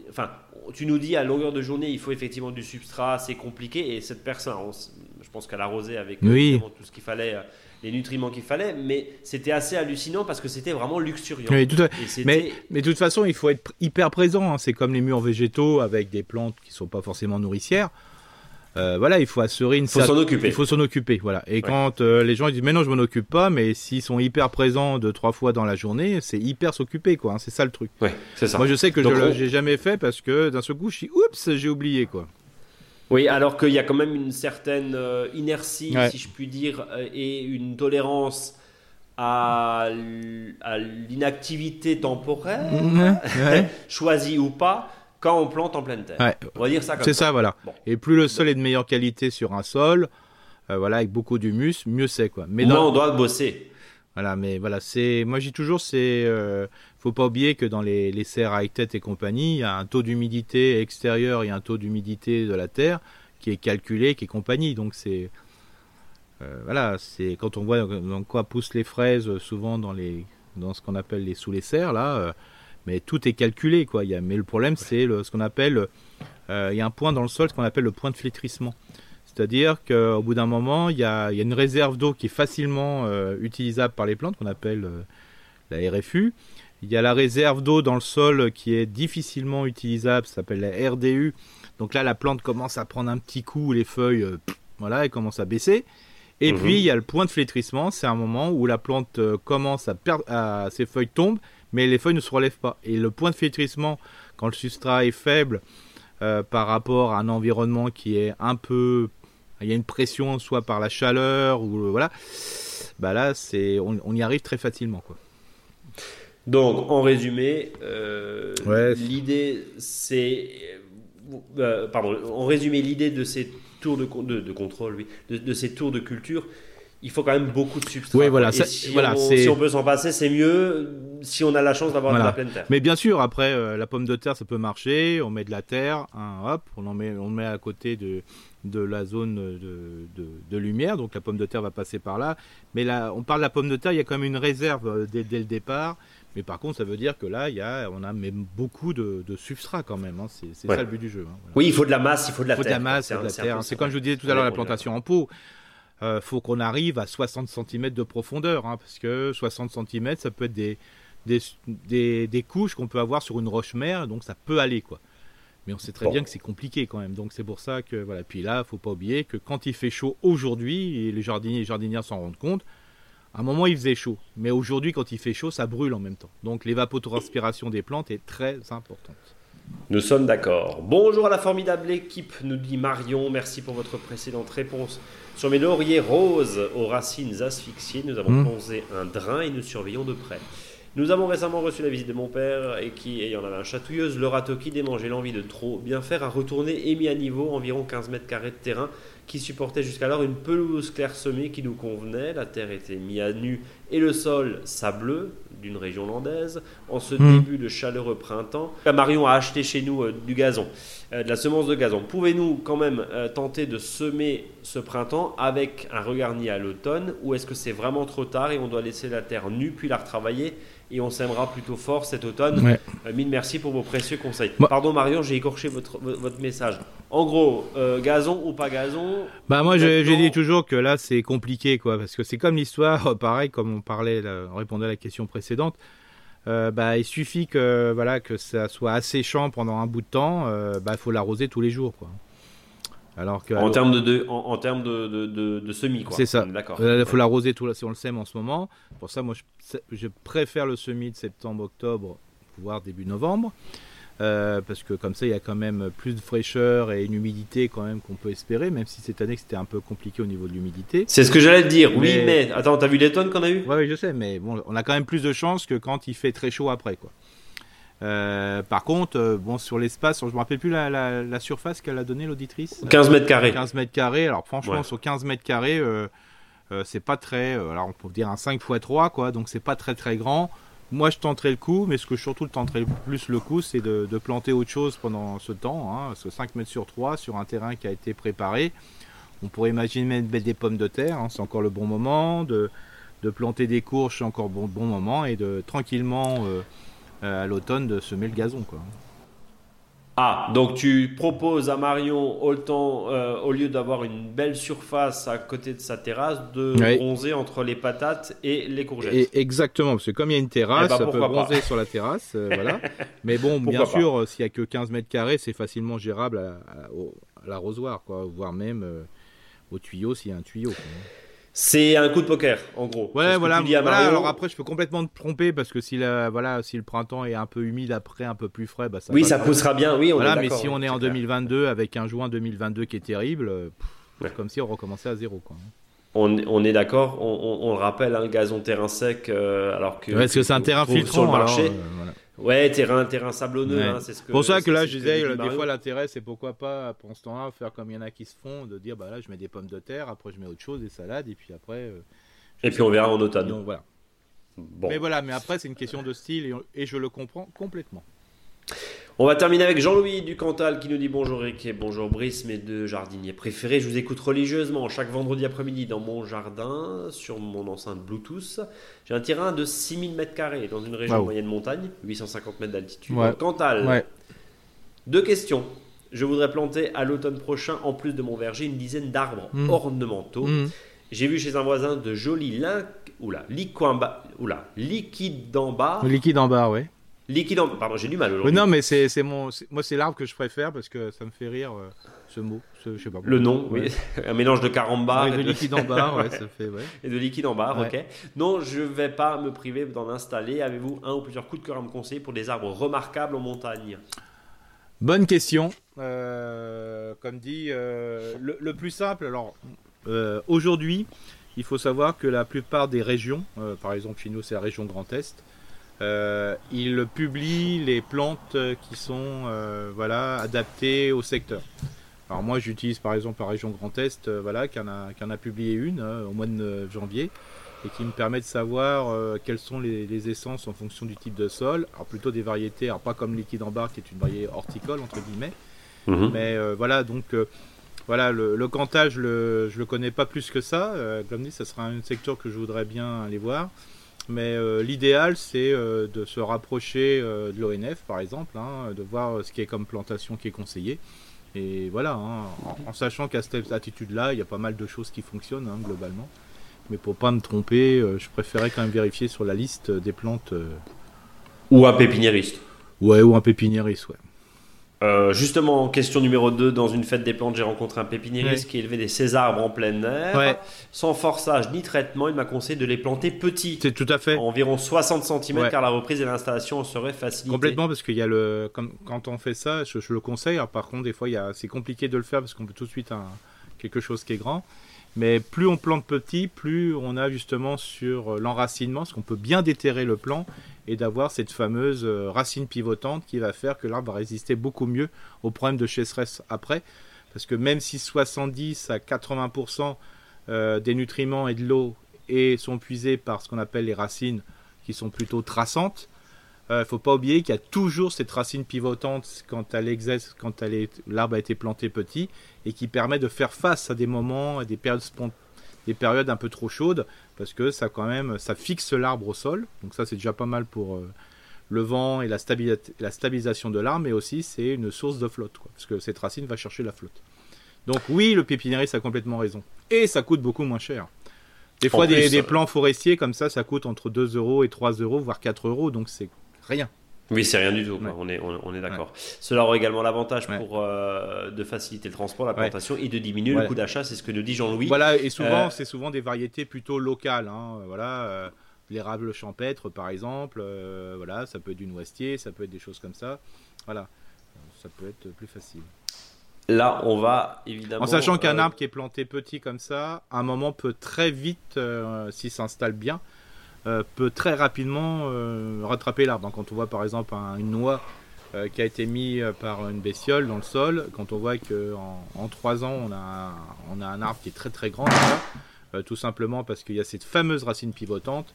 enfin tu nous dis à longueur de journée il faut effectivement du substrat c'est compliqué et cette personne on je pense qu'elle arrosait avec euh, Oui. tout ce qu'il fallait euh, les nutriments qu'il fallait mais c'était assez hallucinant parce que c'était vraiment luxuriant Oui, tout à- et c'était Mais, mais de toute façon, il faut être hyper présent. hein. C'est comme les murs végétaux avec des plantes qui sont pas forcément nourricières. Euh, voilà, il faut assurer une faut s'en occuper Il faut s'en occuper, voilà. Et quand euh, les gens ils disent mais non, je m'en occupe pas, mais s'ils sont hyper présents deux trois fois dans la journée, c'est hyper s'occuper quoi. hein. C'est ça le truc. ouais c'est ça Moi, je sais que Donc, je on- l'ai jamais fait parce que d'un seul coup, je suis oups, j'ai oublié quoi. Oui, alors qu'il y a quand même une certaine euh, inertie, Ouais. si je puis dire, et une tolérance à, l'inactivité temporaire, Ouais. choisie ou pas, quand on plante en pleine terre. Ouais. On va dire ça comme C'est ça. voilà. Bon. Et plus le sol est de meilleure qualité sur un sol, euh, voilà, avec beaucoup d'humus, mieux c'est quoi. Mais dans- on doit bosser. Voilà, mais voilà, c'est. Moi, dis toujours, c'est. euh, faut pas oublier que dans les, les serres high tech et compagnie, il y a un taux d'humidité extérieur et un taux d'humidité de la terre qui est calculé, qui est compagnie. Donc, c'est. euh, voilà, c'est quand on voit dans quoi poussent les fraises, euh, souvent dans les dans ce qu'on appelle les sous les serres là, euh, mais tout est calculé quoi. Il y a, mais le problème c'est le, ce qu'on appelle, euh, il y a un point dans le sol, ce qu'on appelle le point de flétrissement. C'est-à-dire qu'au bout d'un moment, il y a, il y a une réserve d'eau qui est facilement euh, utilisable par les plantes, qu'on appelle euh, la RFU. Il y a la réserve d'eau dans le sol qui est difficilement utilisable, ça s'appelle la RDU. Donc là, la plante commence à prendre un petit coup, les feuilles, voilà, elles commencent à baisser. Et Mhm. puis il y a le point de flétrissement, c'est un moment où la plante commence à perdre, à, ses feuilles tombent, mais les feuilles ne se relèvent pas. Et le point de flétrissement, quand le substrat est faible euh, par rapport à un environnement qui est un peu il y a une pression soit par la chaleur ou voilà bah là c'est on, on y arrive très facilement quoi Donc, en résumé, euh, Ouais. l'idée, c'est. euh, pardon, en résumé, l'idée de ces tours de, de, de contrôle, oui, de, de ces tours de culture, il faut quand même beaucoup de substrat. Oui, voilà, ça- si, voilà, on, c'est- si on peut s'en passer, c'est mieux si on a la chance d'avoir de la pleine terre. Mais bien sûr, après, euh, la pomme de terre, ça peut marcher. On met de la terre, hein, hop, on en met, on le met à côté de, de la zone de, de, de lumière. Donc la pomme de terre va passer par là. Mais là, on parle de la pomme de terre, il y a quand même une réserve euh, dès, dès le départ. Mais par contre, ça veut dire que là, il y a, on a même beaucoup de, de substrat quand même. hein. C'est Ouais. ça le but du jeu. hein, voilà. Oui, il faut de la masse, il faut de la Il faut de terre. la masse, il faut de la terre. C'est comme je vous disais tout à l'heure, la plantation en pot. Euh, faut qu'on arrive à 60 cm de profondeur, hein, parce que 60 cm, ça peut être des, des, des, des couches qu'on peut avoir sur une roche-mère, donc ça peut aller, quoi. Mais on sait très Bon. bien que c'est compliqué quand même, donc c'est pour ça que voilà. Puis là, faut pas oublier que quand il fait chaud aujourd'hui, et les jardiniers et jardinières s'en rendent compte, à un moment il faisait chaud, mais aujourd'hui quand il fait chaud, ça brûle en même temps. Donc l'évapotranspiration des plantes est très importante. Nous sommes d'accord. Bonjour à la formidable équipe, nous dit Marion. Merci pour votre précédente réponse. Sur mes lauriers roses aux racines asphyxiées, nous avons posé un drain et nous surveillons de près. Nous avons récemment reçu la visite de mon père et qui, ayant la main chatouilleuse, le râteau qui démangeait l'envie de trop bien faire, a retourné et mis à niveau environ 15 mètres carrés de terrain qui supportait jusqu'alors une pelouse clairsemée qui nous convenait. La terre était mise à nu et le sol sableux d'une région landaise. En ce Mm. début de chaleureux printemps, Marion a acheté chez nous euh, du gazon, euh, de la semence de gazon. Pouvez-nous quand même euh, tenter de semer ce printemps avec un regarni à l'automne ou est-ce que c'est vraiment trop tard et on doit laisser la terre nue puis la retravailler et on sèmera plutôt fort cet automne Ouais. Euh, Mille merci pour vos précieux conseils. Pardon Marion, j'ai écorché votre, vo- votre message. En gros, euh, gazon ou pas gazon Bah moi j'ai dit toujours que là c'est compliqué quoi parce que c'est comme l'histoire pareil comme on parlait là, on répondait à la question précédente euh, bah il suffit que voilà que ça soit asséchant pendant un bout de temps euh, bah il faut l'arroser tous les jours quoi alors que En termes de, de- en, en termes de, de, semis, quoi. C'est ça. Est D'accord. euh, il faut l'arroser tout si on le sème en ce moment pour ça moi je, je préfère le semis de septembre octobre voire début novembre euh, parce que comme ça il y a quand même plus de fraîcheur et une humidité quand même qu'on peut espérer même si cette année c'était un peu compliqué au niveau de l'humidité C'est ce que j'allais te dire. Oui, Mais- attends, t'as vu les tonnes qu'on a eu Ouais, oui, je sais, mais bon, on a quand même plus de chances que quand il fait très chaud après, quoi. Euh, par contre, euh, bon, sur l'espace, je me rappelle plus la, la- la surface qu'elle a donnée l'auditrice. 15 mètres carrés. 15 mètres carrés. Alors franchement, Ouais. sur 15 mètres carrés, euh, c'est pas très. alors on peut dire un 5 x 3, quoi. Donc c'est pas très très grand. Moi, je tenterai le coup, mais ce que je surtout tenterai le plus le coup, c'est de, de planter autre chose pendant ce temps. Hein, parce que 5 mètres sur 3 sur un terrain qui a été préparé. On pourrait imaginer mettre des pommes de terre, hein, c'est encore le bon moment. De, de planter des courges, c'est encore bon, bon moment. Et de tranquillement, euh, à l'automne, de semer le gazon, quoi. Ah, donc tu proposes à Marion, autant, euh, au lieu d'avoir une belle surface à côté de sa terrasse, de bronzer entre les patates et les courgettes. Et exactement, parce que comme il y a une terrasse, Eh ben, ça peut pas. bronzer sur la terrasse, euh, voilà. Mais bon, bien Pourquoi sûr, euh, s'il y a que 15 mètres carrés, c'est facilement gérable à, à- au- à l'arrosoir, quoi, voire même euh, au tuyau s'il y a un tuyau. quoi. C'est un coup de poker, en gros. Ouais, voilà. voilà, alors après, je peux complètement me tromper parce que si, la, voilà, si le printemps est un peu humide après, un peu plus frais, bah, ça oui, ça poussera bien. Oui, on Voilà, est mais si on est en c'est clair. 2022 avec un juin 2022 qui est terrible, Ouais. c'est comme si on recommençait à zéro. Quoi. On, on est d'accord, on, on- on le rappelle, un gazon terrain sec, euh, alors que. Parce que c'est un terrain filtrant. sur le alors, marché. euh, voilà. Ouais, terrain, terrain sablonneux, Ouais. hein, c'est ce que. pour ça que là, je disais, euh, des fois, l'intérêt, c'est pourquoi pas, pour ce temps-là, faire comme il y en a qui se font, de dire, bah là, je mets des pommes de terre, après, je mets autre chose, des salades, et puis après. euh, Et puis on verra en automne. Donc, voilà. Bon. Mais voilà, mais après, c'est une question de style, et, et je le comprends complètement. On va terminer avec Jean-Louis du Cantal qui nous dit bonjour Rick et bonjour Brice, mes deux jardiniers préférés. Je vous écoute religieusement chaque vendredi après-midi dans mon jardin, sur mon enceinte Bluetooth. J'ai un terrain de 6000 m2 dans une région Wow. moyenne montagne, 850 mètres d'altitude. Ouais. Cantal, Ouais. deux questions. Je voudrais planter à l'automne prochain, en plus de mon verger, une dizaine d'arbres Mm. ornementaux. Mhm. J'ai vu chez un voisin de jolis lin... Oula, d'en bas. Liquide en barre, ouais. Liquide en... Pardon, j'ai du mal aujourd'hui. non, mais c'est mon, moi, c'est l'arbre que je préfère parce que ça me fait rire, euh, ce mot. Ce, je sais pas Le nom, Ouais. oui. un mélange de carambar Ouais, et de de- liquide en barre, ouais, ça fait, ouais. et de liquide en barre, ok. Non, je vais pas me priver d'en installer. Avez-vous un ou plusieurs coups de cœur à me conseiller pour des arbres remarquables en montagne? Bonne question. Euh, comme dit, euh, le, le plus simple, alors aujourd'hui, il faut savoir que la plupart des régions, par exemple chez nous c'est la région Grand Est, euh, ils publient les plantes euh, qui sont euh, voilà, adaptées au secteur. Alors moi j'utilise par exemple la région Grand Est, voilà, qui en, a, qui en a publié une au mois de janvier et qui me permet de savoir quelles sont les, essences en fonction du type de sol. Alors plutôt des variétés, alors pas comme liquide en barre qui est une variété horticole entre guillemets, mhm. mais voilà donc voilà, le, je le, je le connais pas plus que ça. Euh, comme dit, ça sera un secteur que je voudrais bien aller voir. Mais euh, l'idéal, c'est euh, de se rapprocher de l'ONF, par exemple, hein, de voir ce qui est comme plantation qui est conseillé. Et voilà, hein, en, sachant qu'à cette attitude-là, il y a pas mal de choses qui fonctionnent hein, globalement. Mais pour pas me tromper, je préférais quand même vérifier sur la liste des plantes. Ou un pépiniériste. Ouais, ou un pépiniériste, ouais. Euh, justement, question numéro 2, dans une fête des plantes, j'ai rencontré un pépiniériste qui élevait des césarbres en plein air. Sans forçage ni traitement, il m'a conseillé de les planter petits. C'est tout à fait. Environ 60 cm, car la reprise et l'installation serait facilitée. Complètement, parce qu'il y a le. quand on fait ça, je, le conseille. par contre, des fois, c'est compliqué de le faire parce qu'on peut tout de suite un, quelque chose qui est grand. Mais plus on plante petit, plus on a justement sur euh, l'enracinement, parce qu'on peut bien déterrer le plant et d'avoir cette fameuse euh, racine pivotante qui va faire que l'arbre va résister beaucoup mieux aux problèmes de sécheresse après. Parce que même si 70 à 80% euh, des nutriments et de l'eau sont puisés par ce qu'on appelle les racines qui sont plutôt traçantes, il ne faut pas oublier qu'il y a toujours cette racine pivotante quand l'arbre a été planté petit et qui permet de faire face à des moments, à des périodes, des périodes un peu trop chaudes parce que ça quand même ça fixe l'arbre au sol. Donc ça c'est déjà pas mal pour euh, le vent et la, la stabilisation de l'arbre, mais aussi c'est une source de flotte parce que cette racine va chercher la flotte. Donc oui, le pépiniériste a complètement raison. Et ça coûte beaucoup moins cher. Des fois, des, euh, plants forestiers comme ça, ça coûte entre 2 euros et 3 euros, voire 4 euros, donc c'est rien. Oui, c'est rien du tout. On est, on, est d'accord. Cela aura également l'avantage pour euh, de faciliter le transport, la plantation et de diminuer le coût d'achat. C'est ce que nous dit Jean-Louis. Voilà, et souvent, euh, c'est souvent des variétés plutôt locales. Hein. Voilà, euh, l'érable champêtre, par exemple. voilà, ça peut être du noisetier, ça peut être des choses comme ça. Voilà, ça peut être plus facile. Là, on va évidemment. En sachant qu'un arbre qui est planté petit comme ça, à un moment peut très vite, s'il s'installe bien, euh, peut très rapidement euh, rattraper l'arbre. Quand on voit par exemple une noix euh, qui a été mise par une bestiole dans le sol, quand on voit qu'en en, 3 ans on a, un, on a un arbre qui est très très grand, tout simplement parce qu'il y a cette fameuse racine pivotante,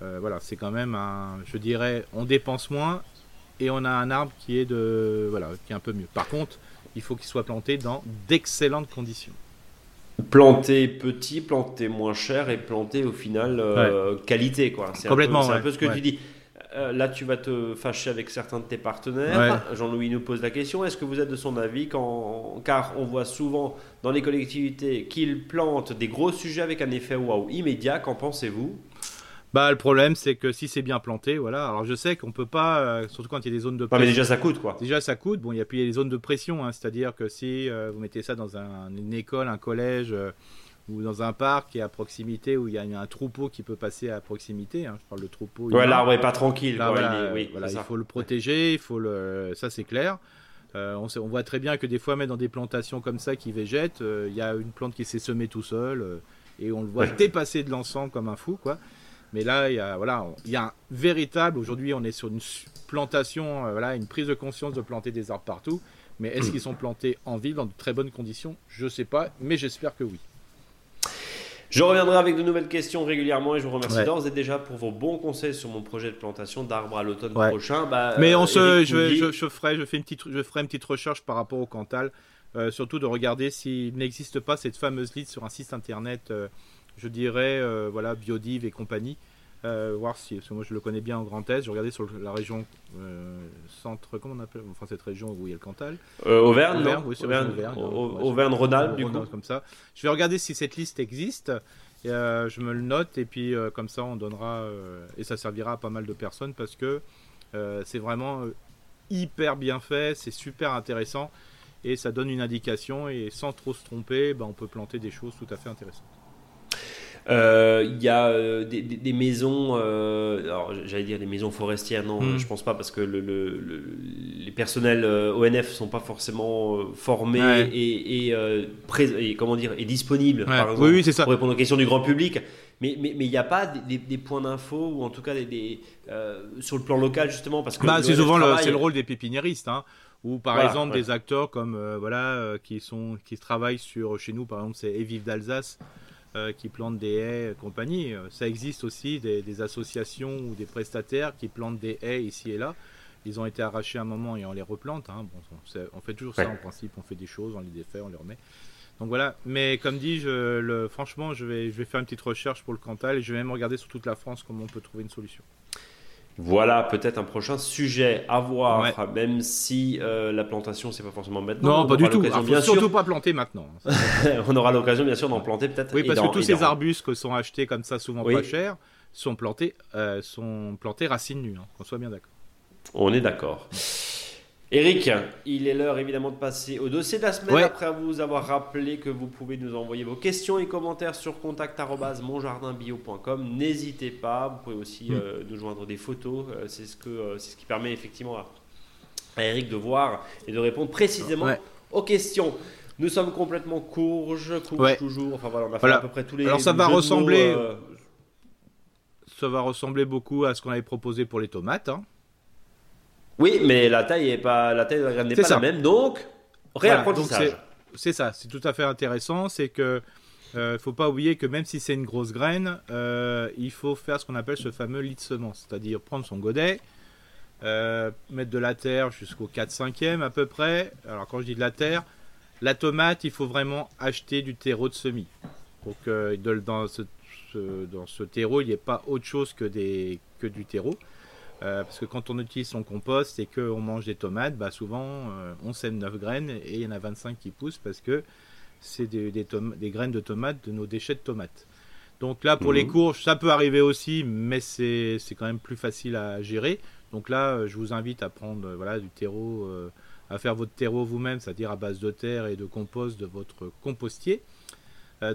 voilà, c'est quand même un, je dirais, on dépense moins et on a un arbre qui est de, voilà, qui est un peu mieux. Par contre, il faut qu'il soit planté dans d'excellentes conditions planter petit, planter moins cher et planter au final euh, qualité. Quoi. C'est Complètement. C'est un, peu ce que tu dis. Euh, là, tu vas te fâcher avec certains de tes partenaires. Jean-Louis nous pose la question est-ce que vous êtes de son avis quand... Car on voit souvent dans les collectivités qu'ils plantent des gros sujets avec un effet waouh immédiat. Qu'en pensez-vous? Bah, le problème, c'est que si c'est bien planté, voilà. Alors, je sais qu'on peut pas, euh, surtout quand il y a des zones de pression. mais déjà, ça coûte, quoi. Déjà, ça coûte. Bon, il y a puis les zones de pression, hein. c'est-à-dire que si euh, vous mettez ça dans une école, un collège euh, ou dans un parc qui est à proximité où il y a un troupeau qui peut passer à proximité, hein. je parle de troupeau. Ouais, l'arbre est pas tranquille. voilà, il, oui, il faut le protéger, il faut le, ça c'est clair. on, on, voit très bien que des fois, même dans des plantations comme ça qui végètent, il y a une plante qui s'est semée tout seul et on le voit dépasser de l'ensemble comme un fou, quoi. Mais là, il y a, voilà, il y a un véritable. Aujourd'hui, on est sur une plantation, euh, voilà, une prise de conscience de planter des arbres partout. Mais est-ce qu'ils sont plantés en ville dans de très bonnes conditions? Je ne sais pas, mais j'espère que oui. Je reviendrai avec de nouvelles questions régulièrement et je vous remercie d'ores et déjà pour vos bons conseils sur mon projet de plantation d'arbres à l'automne prochain. Bah, mais on se, je, je, ferai, je, fais une petite, je ferai une petite recherche par rapport au Cantal, euh, surtout de regarder s'il n'existe pas cette fameuse liste sur un site internet. Je dirais, euh, voilà, Biodiv et compagnie. Euh, voir si, parce que moi je le connais bien en Grand Est, je regardais sur la région euh, centre, comment on appelle, enfin cette région où il y a le Cantal. Auvergne, Auvergne, oui, Auvergne, Auvergne, Rhône-Alpes, du coup. Comme ça. Je vais regarder si cette liste existe. Et, je me le note et puis comme ça on donnera et ça servira à pas mal de personnes parce que c'est vraiment hyper bien fait, c'est super intéressant et ça donne une indication et sans trop se tromper, ben, on peut planter des choses tout à fait intéressantes. Euh, il y a euh, des, maisons, euh, alors j'allais dire des maisons forestières, non, hmm. je pense pas parce que le, les personnels ONF sont pas forcément formés et, et, comment dire et disponibles par exemple, oui, ça. pour répondre aux questions du grand public. Mais il mais, n'y a pas des, points d'info ou en tout cas des, sur le plan local justement parce que bah, c'est souvent le, le, rôle des pépiniéristes. Hein. Ou par exemple des acteurs comme voilà qui sont qui travaillent sur chez nous par exemple c'est Evive d'Alsace qui plantent des haies et compagnie. Ça existe aussi des, des, associations ou des prestataires qui plantent des haies ici et là. Ils ont été arrachés à un moment et on les replante. Hein. Bon, on fait toujours ça en principe. On fait des choses, on les défait, on les remet. Donc voilà. Mais comme dit, je, le, franchement, je vais, je vais faire une petite recherche pour le Cantal et je vais même regarder sur toute la France comment on peut trouver une solution. Voilà, peut-être un prochain sujet à voir, même si euh, la plantation, c'est pas forcément maintenant. Non, pas du tout. Il bien surtout pas planter maintenant. on aura l'occasion, bien sûr, d'en planter peut-être. Oui, parce que tous ces arbustes qui sont achetés comme ça, souvent pas cher, sont plantés, euh, sont plantés racines nues. Hein, qu'on soit bien d'accord. On est d'accord. Eric, il est l'heure évidemment de passer au dossier de la semaine après vous avoir rappelé que vous pouvez nous envoyer vos questions et commentaires sur contact@monjardinbio.com. N'hésitez pas, vous pouvez aussi mm. euh, nous joindre des photos, euh, c'est ce que euh, c'est ce qui permet effectivement à, Eric de voir et de répondre précisément aux questions. Nous sommes complètement courge, courge toujours. Enfin voilà, on a fait à peu près tous les. Alors ça va ressembler. ça va ressembler beaucoup à ce qu'on avait proposé pour les tomates. Hein. Oui, mais la taille est pas la taille de la graine n'est pas la même, donc réapprentissage. c'est ça, c'est tout à fait intéressant, c'est que euh, faut pas oublier que même si c'est une grosse graine, euh, il faut faire ce qu'on appelle ce fameux lit de semence, c'est-à-dire prendre son godet, euh, mettre de la terre jusqu'au 4-5e à peu près. Alors quand je dis de la terre, la tomate, il faut vraiment acheter du terreau de semis. Pour que dans ce, dans ce terreau, il n'y ait pas autre chose que, des, que du terreau. Euh, parce que quand on utilise son compost et qu'on mange des tomates, bah souvent euh, on sème 9 graines et il y en a 25 qui poussent parce que c'est des, des, graines de tomates de nos déchets de tomates. Donc là pour les mhm. courges, ça peut arriver aussi, mais c'est quand même plus facile à gérer. Donc là, euh, je vous invite à prendre voilà, du terreau, à faire votre terreau vous-même, c'est-à-dire à base de terre et de compost de votre compostier.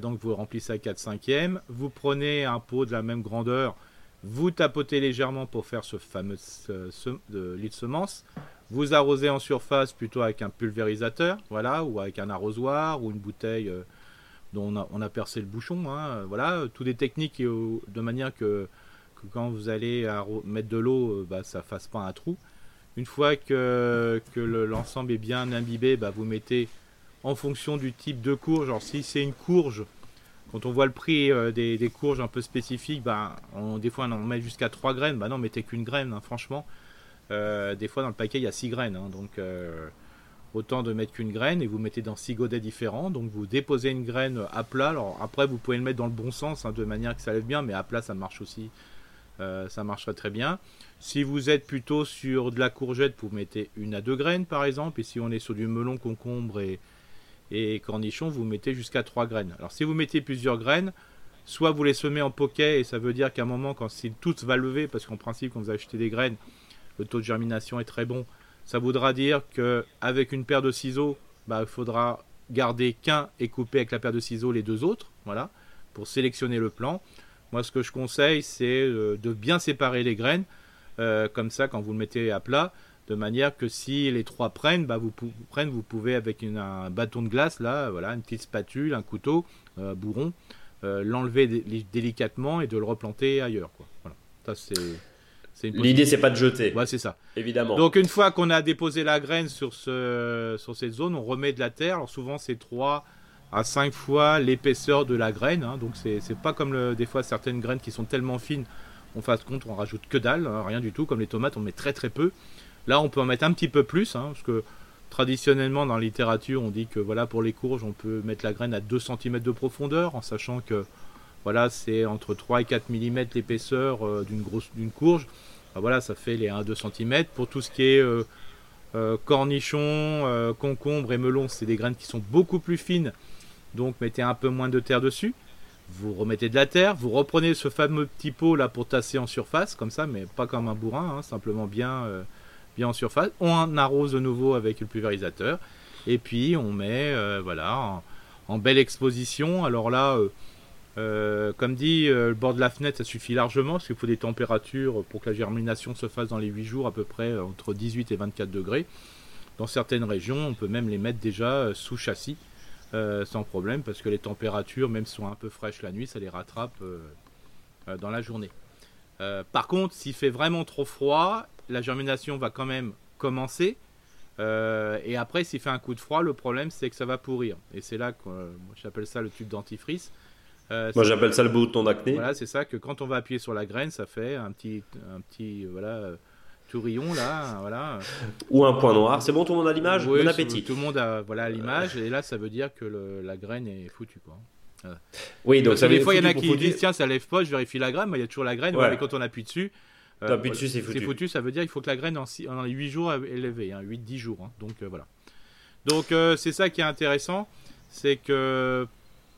donc vous remplissez à 4 5 e Vous prenez un pot de la même grandeur vous tapotez légèrement pour faire ce fameux lit de semence. Vous arrosez en surface plutôt avec un pulvérisateur, voilà, ou avec un arrosoir ou une bouteille euh, dont on a, percé le bouchon. Hein, voilà, toutes des techniques de manière que, quand vous allez mettre de l'eau, euh, bah, ça fasse pas un trou. Une fois que, l'ensemble est bien imbibé, bah, vous mettez en fonction du type de courge. Alors si c'est une courge quand on voit le prix euh, des, courges un peu spécifiques, bah, des fois on en met jusqu'à 3 graines. Bah non, mettez qu'une graine, hein, franchement. Euh, des fois dans le paquet il y a 6 graines. Hein, donc euh, autant de mettre qu'une graine et vous mettez dans 6 godets différents. Donc vous déposez une graine à plat. Alors après vous pouvez le mettre dans le bon sens hein, de manière que ça lève bien, mais à plat ça marche aussi. ça marcherait très bien. Si vous êtes plutôt sur de la courgette, vous mettez une à deux graines par exemple. Et si on est sur du melon, concombre et, et cornichons, vous mettez jusqu'à 3 graines. Alors si vous mettez plusieurs graines, soit vous les semez en poquet et ça veut dire qu'à un moment quand c'est toutes va lever, parce qu'en principe quand vous achetez des graines, le taux de germination est très bon, ça voudra dire qu'avec une paire de ciseaux, bah, il faudra garder qu'un et couper avec la paire de ciseaux les deux autres, voilà, pour sélectionner le plan. Moi ce que je conseille c'est euh, de bien séparer les graines, euh, comme ça quand vous le mettez à plat, de manière que si les trois prennent, bah vous, prennent, vous pouvez avec un bâton de glace, là, voilà, une petite spatule, un couteau, euh, bourron, euh, l'enlever délicatement et de le replanter ailleurs. Quoi. Voilà. Ça, c'est, L'idée, c'est pas de jeter. Ouais, c'est ça. Évidemment. Donc, une fois qu'on a déposé la graine sur, ce, sur cette zone, on remet de la terre. Alors, souvent, c'est 3 à 5 fois l'épaisseur de la graine. Hein. Donc, c'est, c'est pas comme le, des fois certaines graines qui sont tellement fines, on fasse compte, on rajoute que dalle, hein, rien du tout. Comme les tomates, on met très très peu. Là, on peut en mettre un petit peu plus, hein, parce que traditionnellement dans la littérature, on dit que voilà pour les courges, on peut mettre la graine à 2 cm de profondeur, en sachant que voilà, c'est entre 3 et 4 mm l'épaisseur euh, d'une courge. voilà, ça fait les 1 2 cm. Pour tout ce qui est euh, euh, cornichons, concombres et melons, c'est des graines qui sont beaucoup plus fines. Donc mettez un peu moins de terre dessus. Vous remettez de la terre, vous reprenez ce fameux petit pot là pour tasser en surface, comme ça, mais pas comme un bourrin, hein, simplement bien en surface. On arrose de nouveau avec le pulvérisateur. Et puis on met euh, voilà en, belle exposition. Alors là, euh, euh, comme dit, le bord de la fenêtre, ça suffit largement parce qu'il faut des températures pour que la germination se fasse dans les 8 jours à peu près entre 18 et 24 degrés. Dans certaines régions, on peut même les mettre déjà sous châssis sans problème parce que les températures, même sont un peu fraîches la nuit, ça les rattrape dans la journée. par contre, s'il fait vraiment trop froid, la germination va quand même commencer. Euh, et après, s'il fait un coup de froid, le problème c'est que ça va pourrir. Et c'est là que euh, j'appelle ça le tube dentifrice. Euh, moi j'appelle ça le bouton d'acné. Voilà, c'est ça que quand on va appuyer sur la graine, ça fait un petit, un petit voilà, tourillon là, voilà. Ou un point noir. C'est bon, tout le monde a l'image? Oui, Bon appétit. Tout le monde a voilà l'image et là ça veut dire que le, la graine est foutue quoi. Oui, donc ça des fois il y en a qui disent tiens ça lève pas, je vérifie la graine, mais il y a toujours la graine. Ouais. mais quand on appuie dessus, euh, c'est foutu. C'est foutu, ça veut dire qu'il faut que la graine en, en 8 jours est levée, hein, 8-10 jours. Hein. donc euh, voilà. Donc euh, c'est ça qui est intéressant, c'est que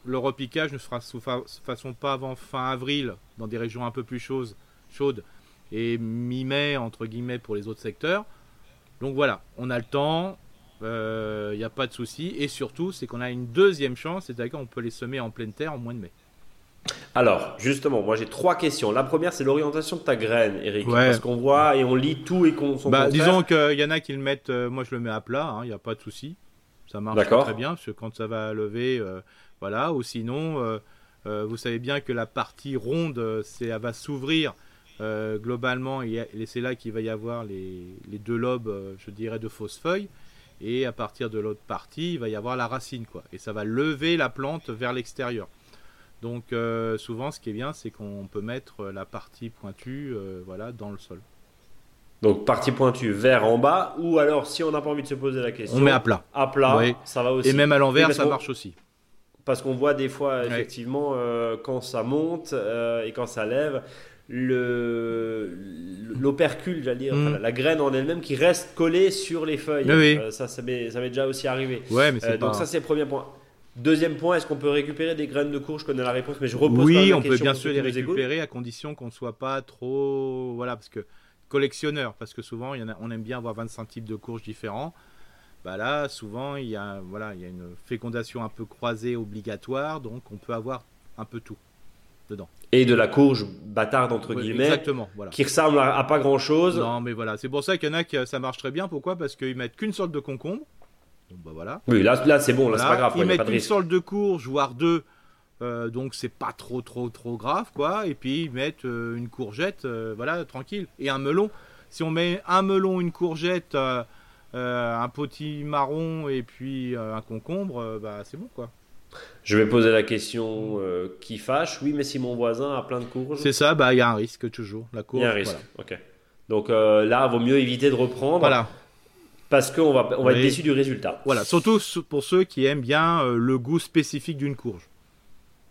le repiquage ne se fera sous façon pas avant fin avril dans des régions un peu plus chaudes, chaudes et mi-mai entre guillemets pour les autres secteurs. Donc voilà, on a le temps, il euh, n'y a pas de souci. Et surtout, c'est qu'on a une deuxième chance, c'est-à-dire qu'on peut les semer en pleine terre en moins de mai. Alors, justement, moi j'ai trois questions. La première, c'est l'orientation de ta graine, Eric. Parce qu'on voit et on lit tout et qu'on bah, Disons qu'il y en a qui le mettent, euh, moi je le mets à plat, il hein, n'y a pas de souci. Ça marche très bien, parce que quand ça va lever, euh, voilà. Ou sinon, vous savez bien que la partie ronde, c'est, elle va s'ouvrir globalement, et, c'est là qu'il va y avoir les, les deux lobes, je dirais, de fausses feuilles et à partir de l'autre partie, il va y avoir la racine, quoi. Et ça va lever la plante vers l'extérieur. Donc euh, souvent, ce qui est bien, c'est qu'on peut mettre la partie pointue, euh, voilà, dans le sol. Donc partie pointue vers en bas, ou alors si on n'a pas envie de se poser la question, on met à plat. À plat, ça va aussi. Et même à l'envers, ça marche aussi. Parce qu'on voit des fois, effectivement, euh, quand ça monte et quand ça lève, l'opercule, j'allais dire, mm. la graine en elle-même qui reste collée sur les feuilles. Euh, ça, ça m'est, déjà aussi arrivé. Ouais, mais euh, Donc ça, c'est le premier point. Deuxième point, est-ce qu'on peut récupérer des graines de courge Je connais la réponse, mais je repose Oui, on peut bien sûr les récupérer à condition qu'on ne soit pas trop... Voilà, parce que collectionneur, parce que souvent, il y en a, on aime bien avoir 25 types de courges différents. Bah là, souvent, il y, a, voilà, il y a une fécondation un peu croisée obligatoire, donc on peut avoir un peu tout dedans et de la courge bâtarde entre guillemets, exactement, voilà. qui ressemble à, pas grand chose. Non, mais voilà, c'est pour ça qu'il y en a qui ça marche très bien. Pourquoi? Parce qu'ils mettent qu'une sorte de concombre. Bah voilà. Oui, là, là c'est bon, là c'est pas grave. Ils mettent une sorte de courge, voire deux. Euh, donc c'est pas trop trop trop grave quoi. Et puis ils mettent euh, une courgette, euh, voilà, tranquille. Et un melon. Si on met un melon, une courgette, un petit marron et puis un concombre, bah c'est bon quoi. Je vais poser la question qui fâche. Oui, mais si mon voisin a plein de courges. C'est ça, bah il y a un risque toujours. La courge. Il y a un risque. Ok. Donc là, il vaut mieux éviter de reprendre. Voilà. Parce qu'on va, on va être déçu du résultat. Voilà, surtout pour ceux qui aiment bien euh, le goût spécifique d'une courge,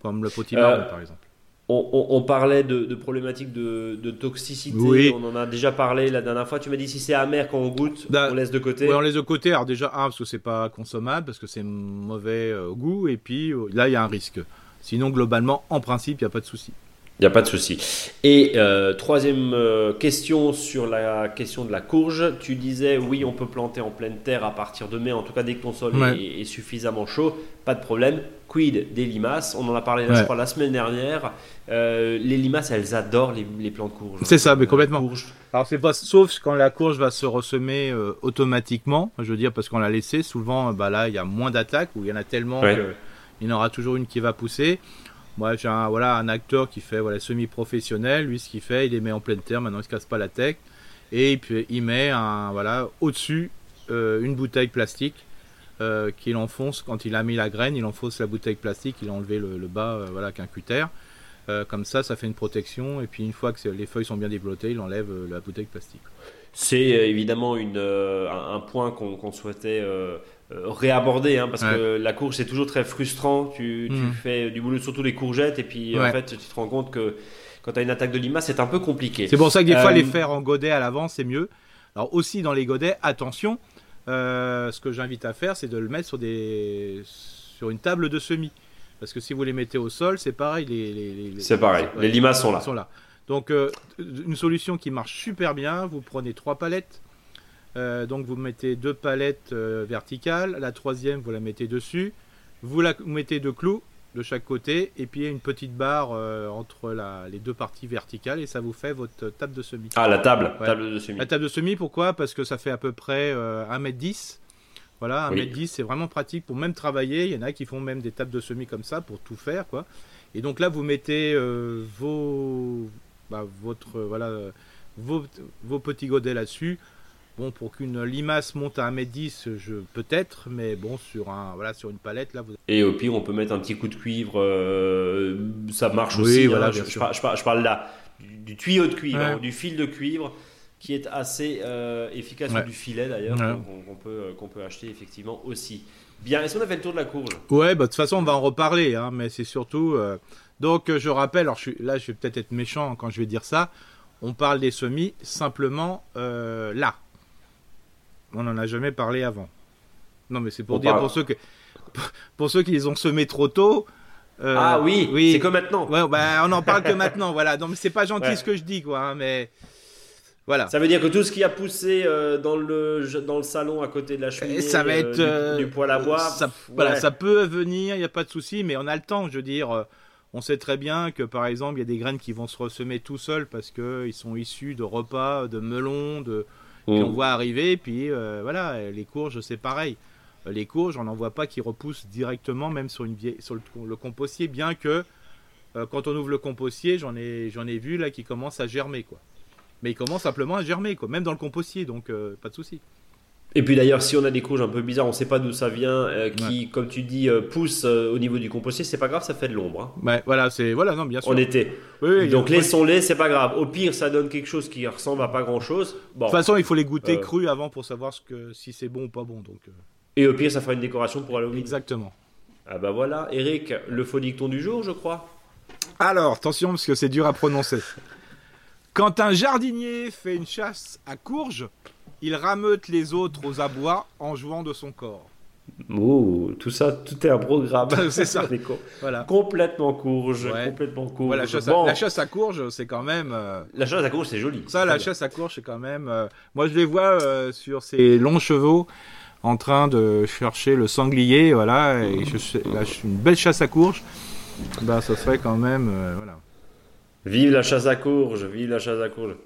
comme le potimarron par exemple on, parlait de, problématiques de, toxicité. On en a déjà parlé la dernière fois. Tu m'as dit si c'est amer quand on goûte, bah, on laisse de côté. Oui, on laisse de côté. Alors déjà, un, parce que c'est pas consommable, parce que c'est mauvais euh, au goût, et puis euh, là, il y a un risque. Sinon, globalement, en principe, il n'y a pas de souci. Il n'y a pas de souci. Et euh, troisième question sur la question de la courge. Tu disais oui, on peut planter en pleine terre à partir de mai, en tout cas dès que ton sol est, suffisamment chaud, pas de problème. Quid des limaces? On en a parlé, je crois, la semaine dernière. Euh, les limaces, elles adorent les, les plants de courge. C'est ça, mais complètement. Alors c'est pas sauf quand la courge va se ressemer euh, automatiquement. Je veux dire parce qu'on l'a laissé. Souvent, bah là, il y a moins d'attaques ou il y en a tellement qu'il il y en aura toujours une qui va pousser. Moi, j'ai un, voilà, un acteur qui fait voilà, semi-professionnel. Lui, ce qu'il fait, il les met en pleine terre. Maintenant, il se casse pas la tête. Et puis, il met voilà, au-dessus euh, une bouteille plastique qu'il enfonce. Quand il a mis la graine, il enfonce la bouteille plastique. Il a enlevé le, bas voilà, avec un cutter. Euh, comme ça, ça fait une protection. Et puis une fois que les feuilles sont bien développées, il enlève euh, la bouteille plastique. C'est euh, évidemment un, point qu'on souhaitait réaborder, hein, parce que la courge c'est toujours très frustrant. Tu, hmm. fais du boulot sur tous les courgettes et puis en fait tu te rends compte que quand tu as une attaque de limace, c'est un peu compliqué. C'est pour ça que des fois les faire en godet à l'avant c'est mieux. Alors aussi dans les godets, attention, ce que j'invite à faire c'est de le mettre sur, des, sur une table de semis. Parce que si vous les mettez au sol, c'est pareil. Les, c'est pareil. Les limaces sont là. Sont là. Donc, euh, une solution qui marche super bien. Vous prenez trois palettes. Euh, donc, vous mettez deux palettes euh, verticales. La troisième, vous la mettez dessus. Vous la mettez deux clous de chaque côté. Et puis, une petite barre entre les deux parties verticales. Et ça vous fait votre table de semis. Ah, la table. table de semis. La table de semis, pourquoi? Parce que ça fait à peu près 1m10. Voilà, 1m10, c'est vraiment pratique pour même travailler. Il y en a qui font même des tables de semis comme ça pour tout faire, quoi. Et donc là, vous mettez euh, vos, bah, votre, voilà, vos, petits godets là-dessus. Bon, pour qu'une limace monte à 1m10, je peut-être, mais bon, sur un voilà, sur une palette là, vous Et au pire, on peut mettre un petit coup de cuivre, euh, ça marche Oui, aussi. voilà, hein. bien je, je parle là du, du tuyau de cuivre, Ouais. hein, du fil de cuivre, qui est assez euh, efficace, Ouais. ou du filet d'ailleurs, Ouais. qu'on peut, euh, qu'on peut acheter effectivement aussi. Bien, est-ce qu'on a fait le tour de la courge? Ouais, bah, de toute façon, on va en reparler, hein, mais c'est surtout. euh, Donc, je rappelle, alors je suis... là, je vais peut-être être méchant quand je vais dire ça. On parle des semis simplement euh, là. On n'en a jamais parlé avant. Non, mais c'est pour On dire parle- pour ceux que pour ceux qui les ont semés trop tôt. euh, Ah oui, oui. c'est comme maintenant. Ouais, bah, on en parle que maintenant, voilà. Non, mais c'est pas gentil Ouais. ce que je dis, quoi. hein, mais voilà. Ça veut dire que tout ce qui a poussé euh, dans, le, dans le salon à côté de la cheminée, Et ça va euh, être du- euh, du, poêle à bois, Ça, voilà, ça peut venir, il n'y a pas de souci, mais on a le temps. Je veux dire, on sait très bien que par exemple, il y a des graines qui vont se ressemer tout seuls parce que ils sont issus de repas, de melons, de Mm. qu'on voit arriver. Puis euh, voilà, les courges, c'est pareil. Euh, Les courges, on n'en voit pas qui repoussent directement, même sur, le, compostier, bien que euh, quand on ouvre le compostier, j'en ai, vu là qui commencent à germer, quoi. Mais ils commencent simplement à germer, quoi, même dans le compostier, donc pas de souci. Et puis d'ailleurs, si on a des courges un peu bizarres, on ne sait pas d'où ça vient, euh, qui, comme tu dis, euh, poussent euh, au niveau du compostier, c'est pas grave, ça fait de l'ombre. hein. Ouais, voilà, c'est voilà, non, bien sûr. En été. Oui, oui, Donc laissons-les, c'est pas grave. Au pire, ça donne quelque chose qui ressemble à pas grand-chose. Bon. De toute façon, il faut les goûter Euh. crus avant pour savoir ce que, si c'est bon ou pas bon. Donc, Et au pire, ça fera une décoration pour Halloween. exactement. Ah bah voilà, Eric, le faux dicton du jour, je crois. Alors, attention, parce que c'est dur à prononcer. Quand un jardinier fait une chasse à courge, il rameute les autres aux abois en jouant de son corps. Ouh, tout ça, tout est un programme. C'est ça. Voilà. complètement courge, Ouais. complètement courge. Voilà, la, chasse à, Bon, la chasse à courge, c'est quand même. euh, la chasse à courge, c'est joli. ça, la chasse à courge, c'est quand même. euh, moi, je les vois euh, sur ces longs chevaux en train de chercher le sanglier, voilà. Et je, là, je- une belle chasse à courge. Ben, ça serait quand même. voilà. Vive la chasse à courge, vive la chasse à courge.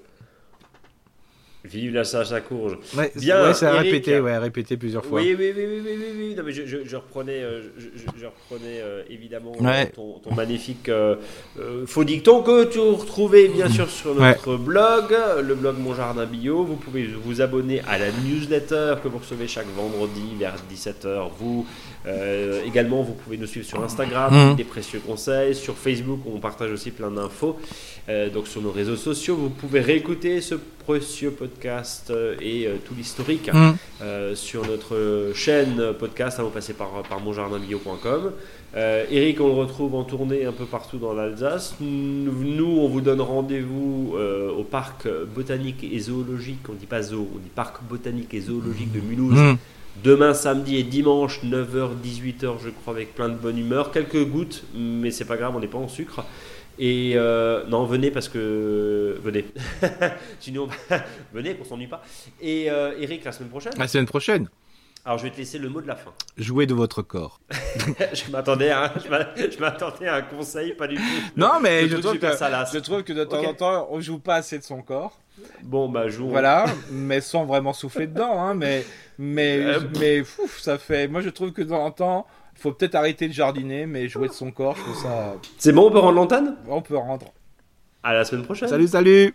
Vive la à courge. Ouais, Bien, ouais, ça a Eric. répété, ouais, répété plusieurs fois. Oui, oui, oui, oui, oui, oui, oui. Non, mais je, je, je reprenais, euh, je, je- je reprenais euh, évidemment Ouais. ton, ton magnifique euh, euh, faux dicton que tu retrouvez bien sûr sur notre blog, le blog Mon Jardin Bio. Vous pouvez vous abonner à la newsletter que vous recevez chaque vendredi vers 17h. Vous euh, également, vous pouvez nous suivre sur Instagram, Mhm. des précieux conseils, sur Facebook, on partage aussi plein d'infos. Euh, donc sur nos réseaux sociaux, vous pouvez réécouter ce précieux podcast euh, et tout l'historique Mm. euh, sur notre chaîne podcast. hein, vous passez par, par monjardinbio.com. Eric, on le retrouve en tournée un peu partout dans l'Alsace. Nous, on vous donne rendez-vous au parc botanique et zoologique. On dit pas zoo, on dit parc botanique et zoologique de Mulhouse. Mm. Demain, samedi et dimanche, 9h, 18h, je crois, avec plein de bonne humeur. Quelques gouttes, mais c'est pas grave, on n'est pas en sucre. Et euh, non, venez parce que. Venez. Sinon, venez, qu'on s'ennuie pas. Et euh, Eric, la semaine prochaine? La semaine prochaine, Alors, je vais te laisser le mot de la fin. jouez de votre corps. je m'attendais à, je à un conseil, pas du tout. Non, mais je trouve, que, je trouve que de temps en temps, on joue pas assez de son corps. Bon, bah, joue. Voilà, mais sans vraiment souffler dedans. Hein, mais, mais, Euh, mais fouf, ça fait. Moi, je trouve que de temps en temps, il faut peut-être arrêter de jardiner, mais jouer de son corps, je trouve ça. C'est bon, on peut rendre l'antenne? On peut rendre. À la semaine prochaine. Salut, salut!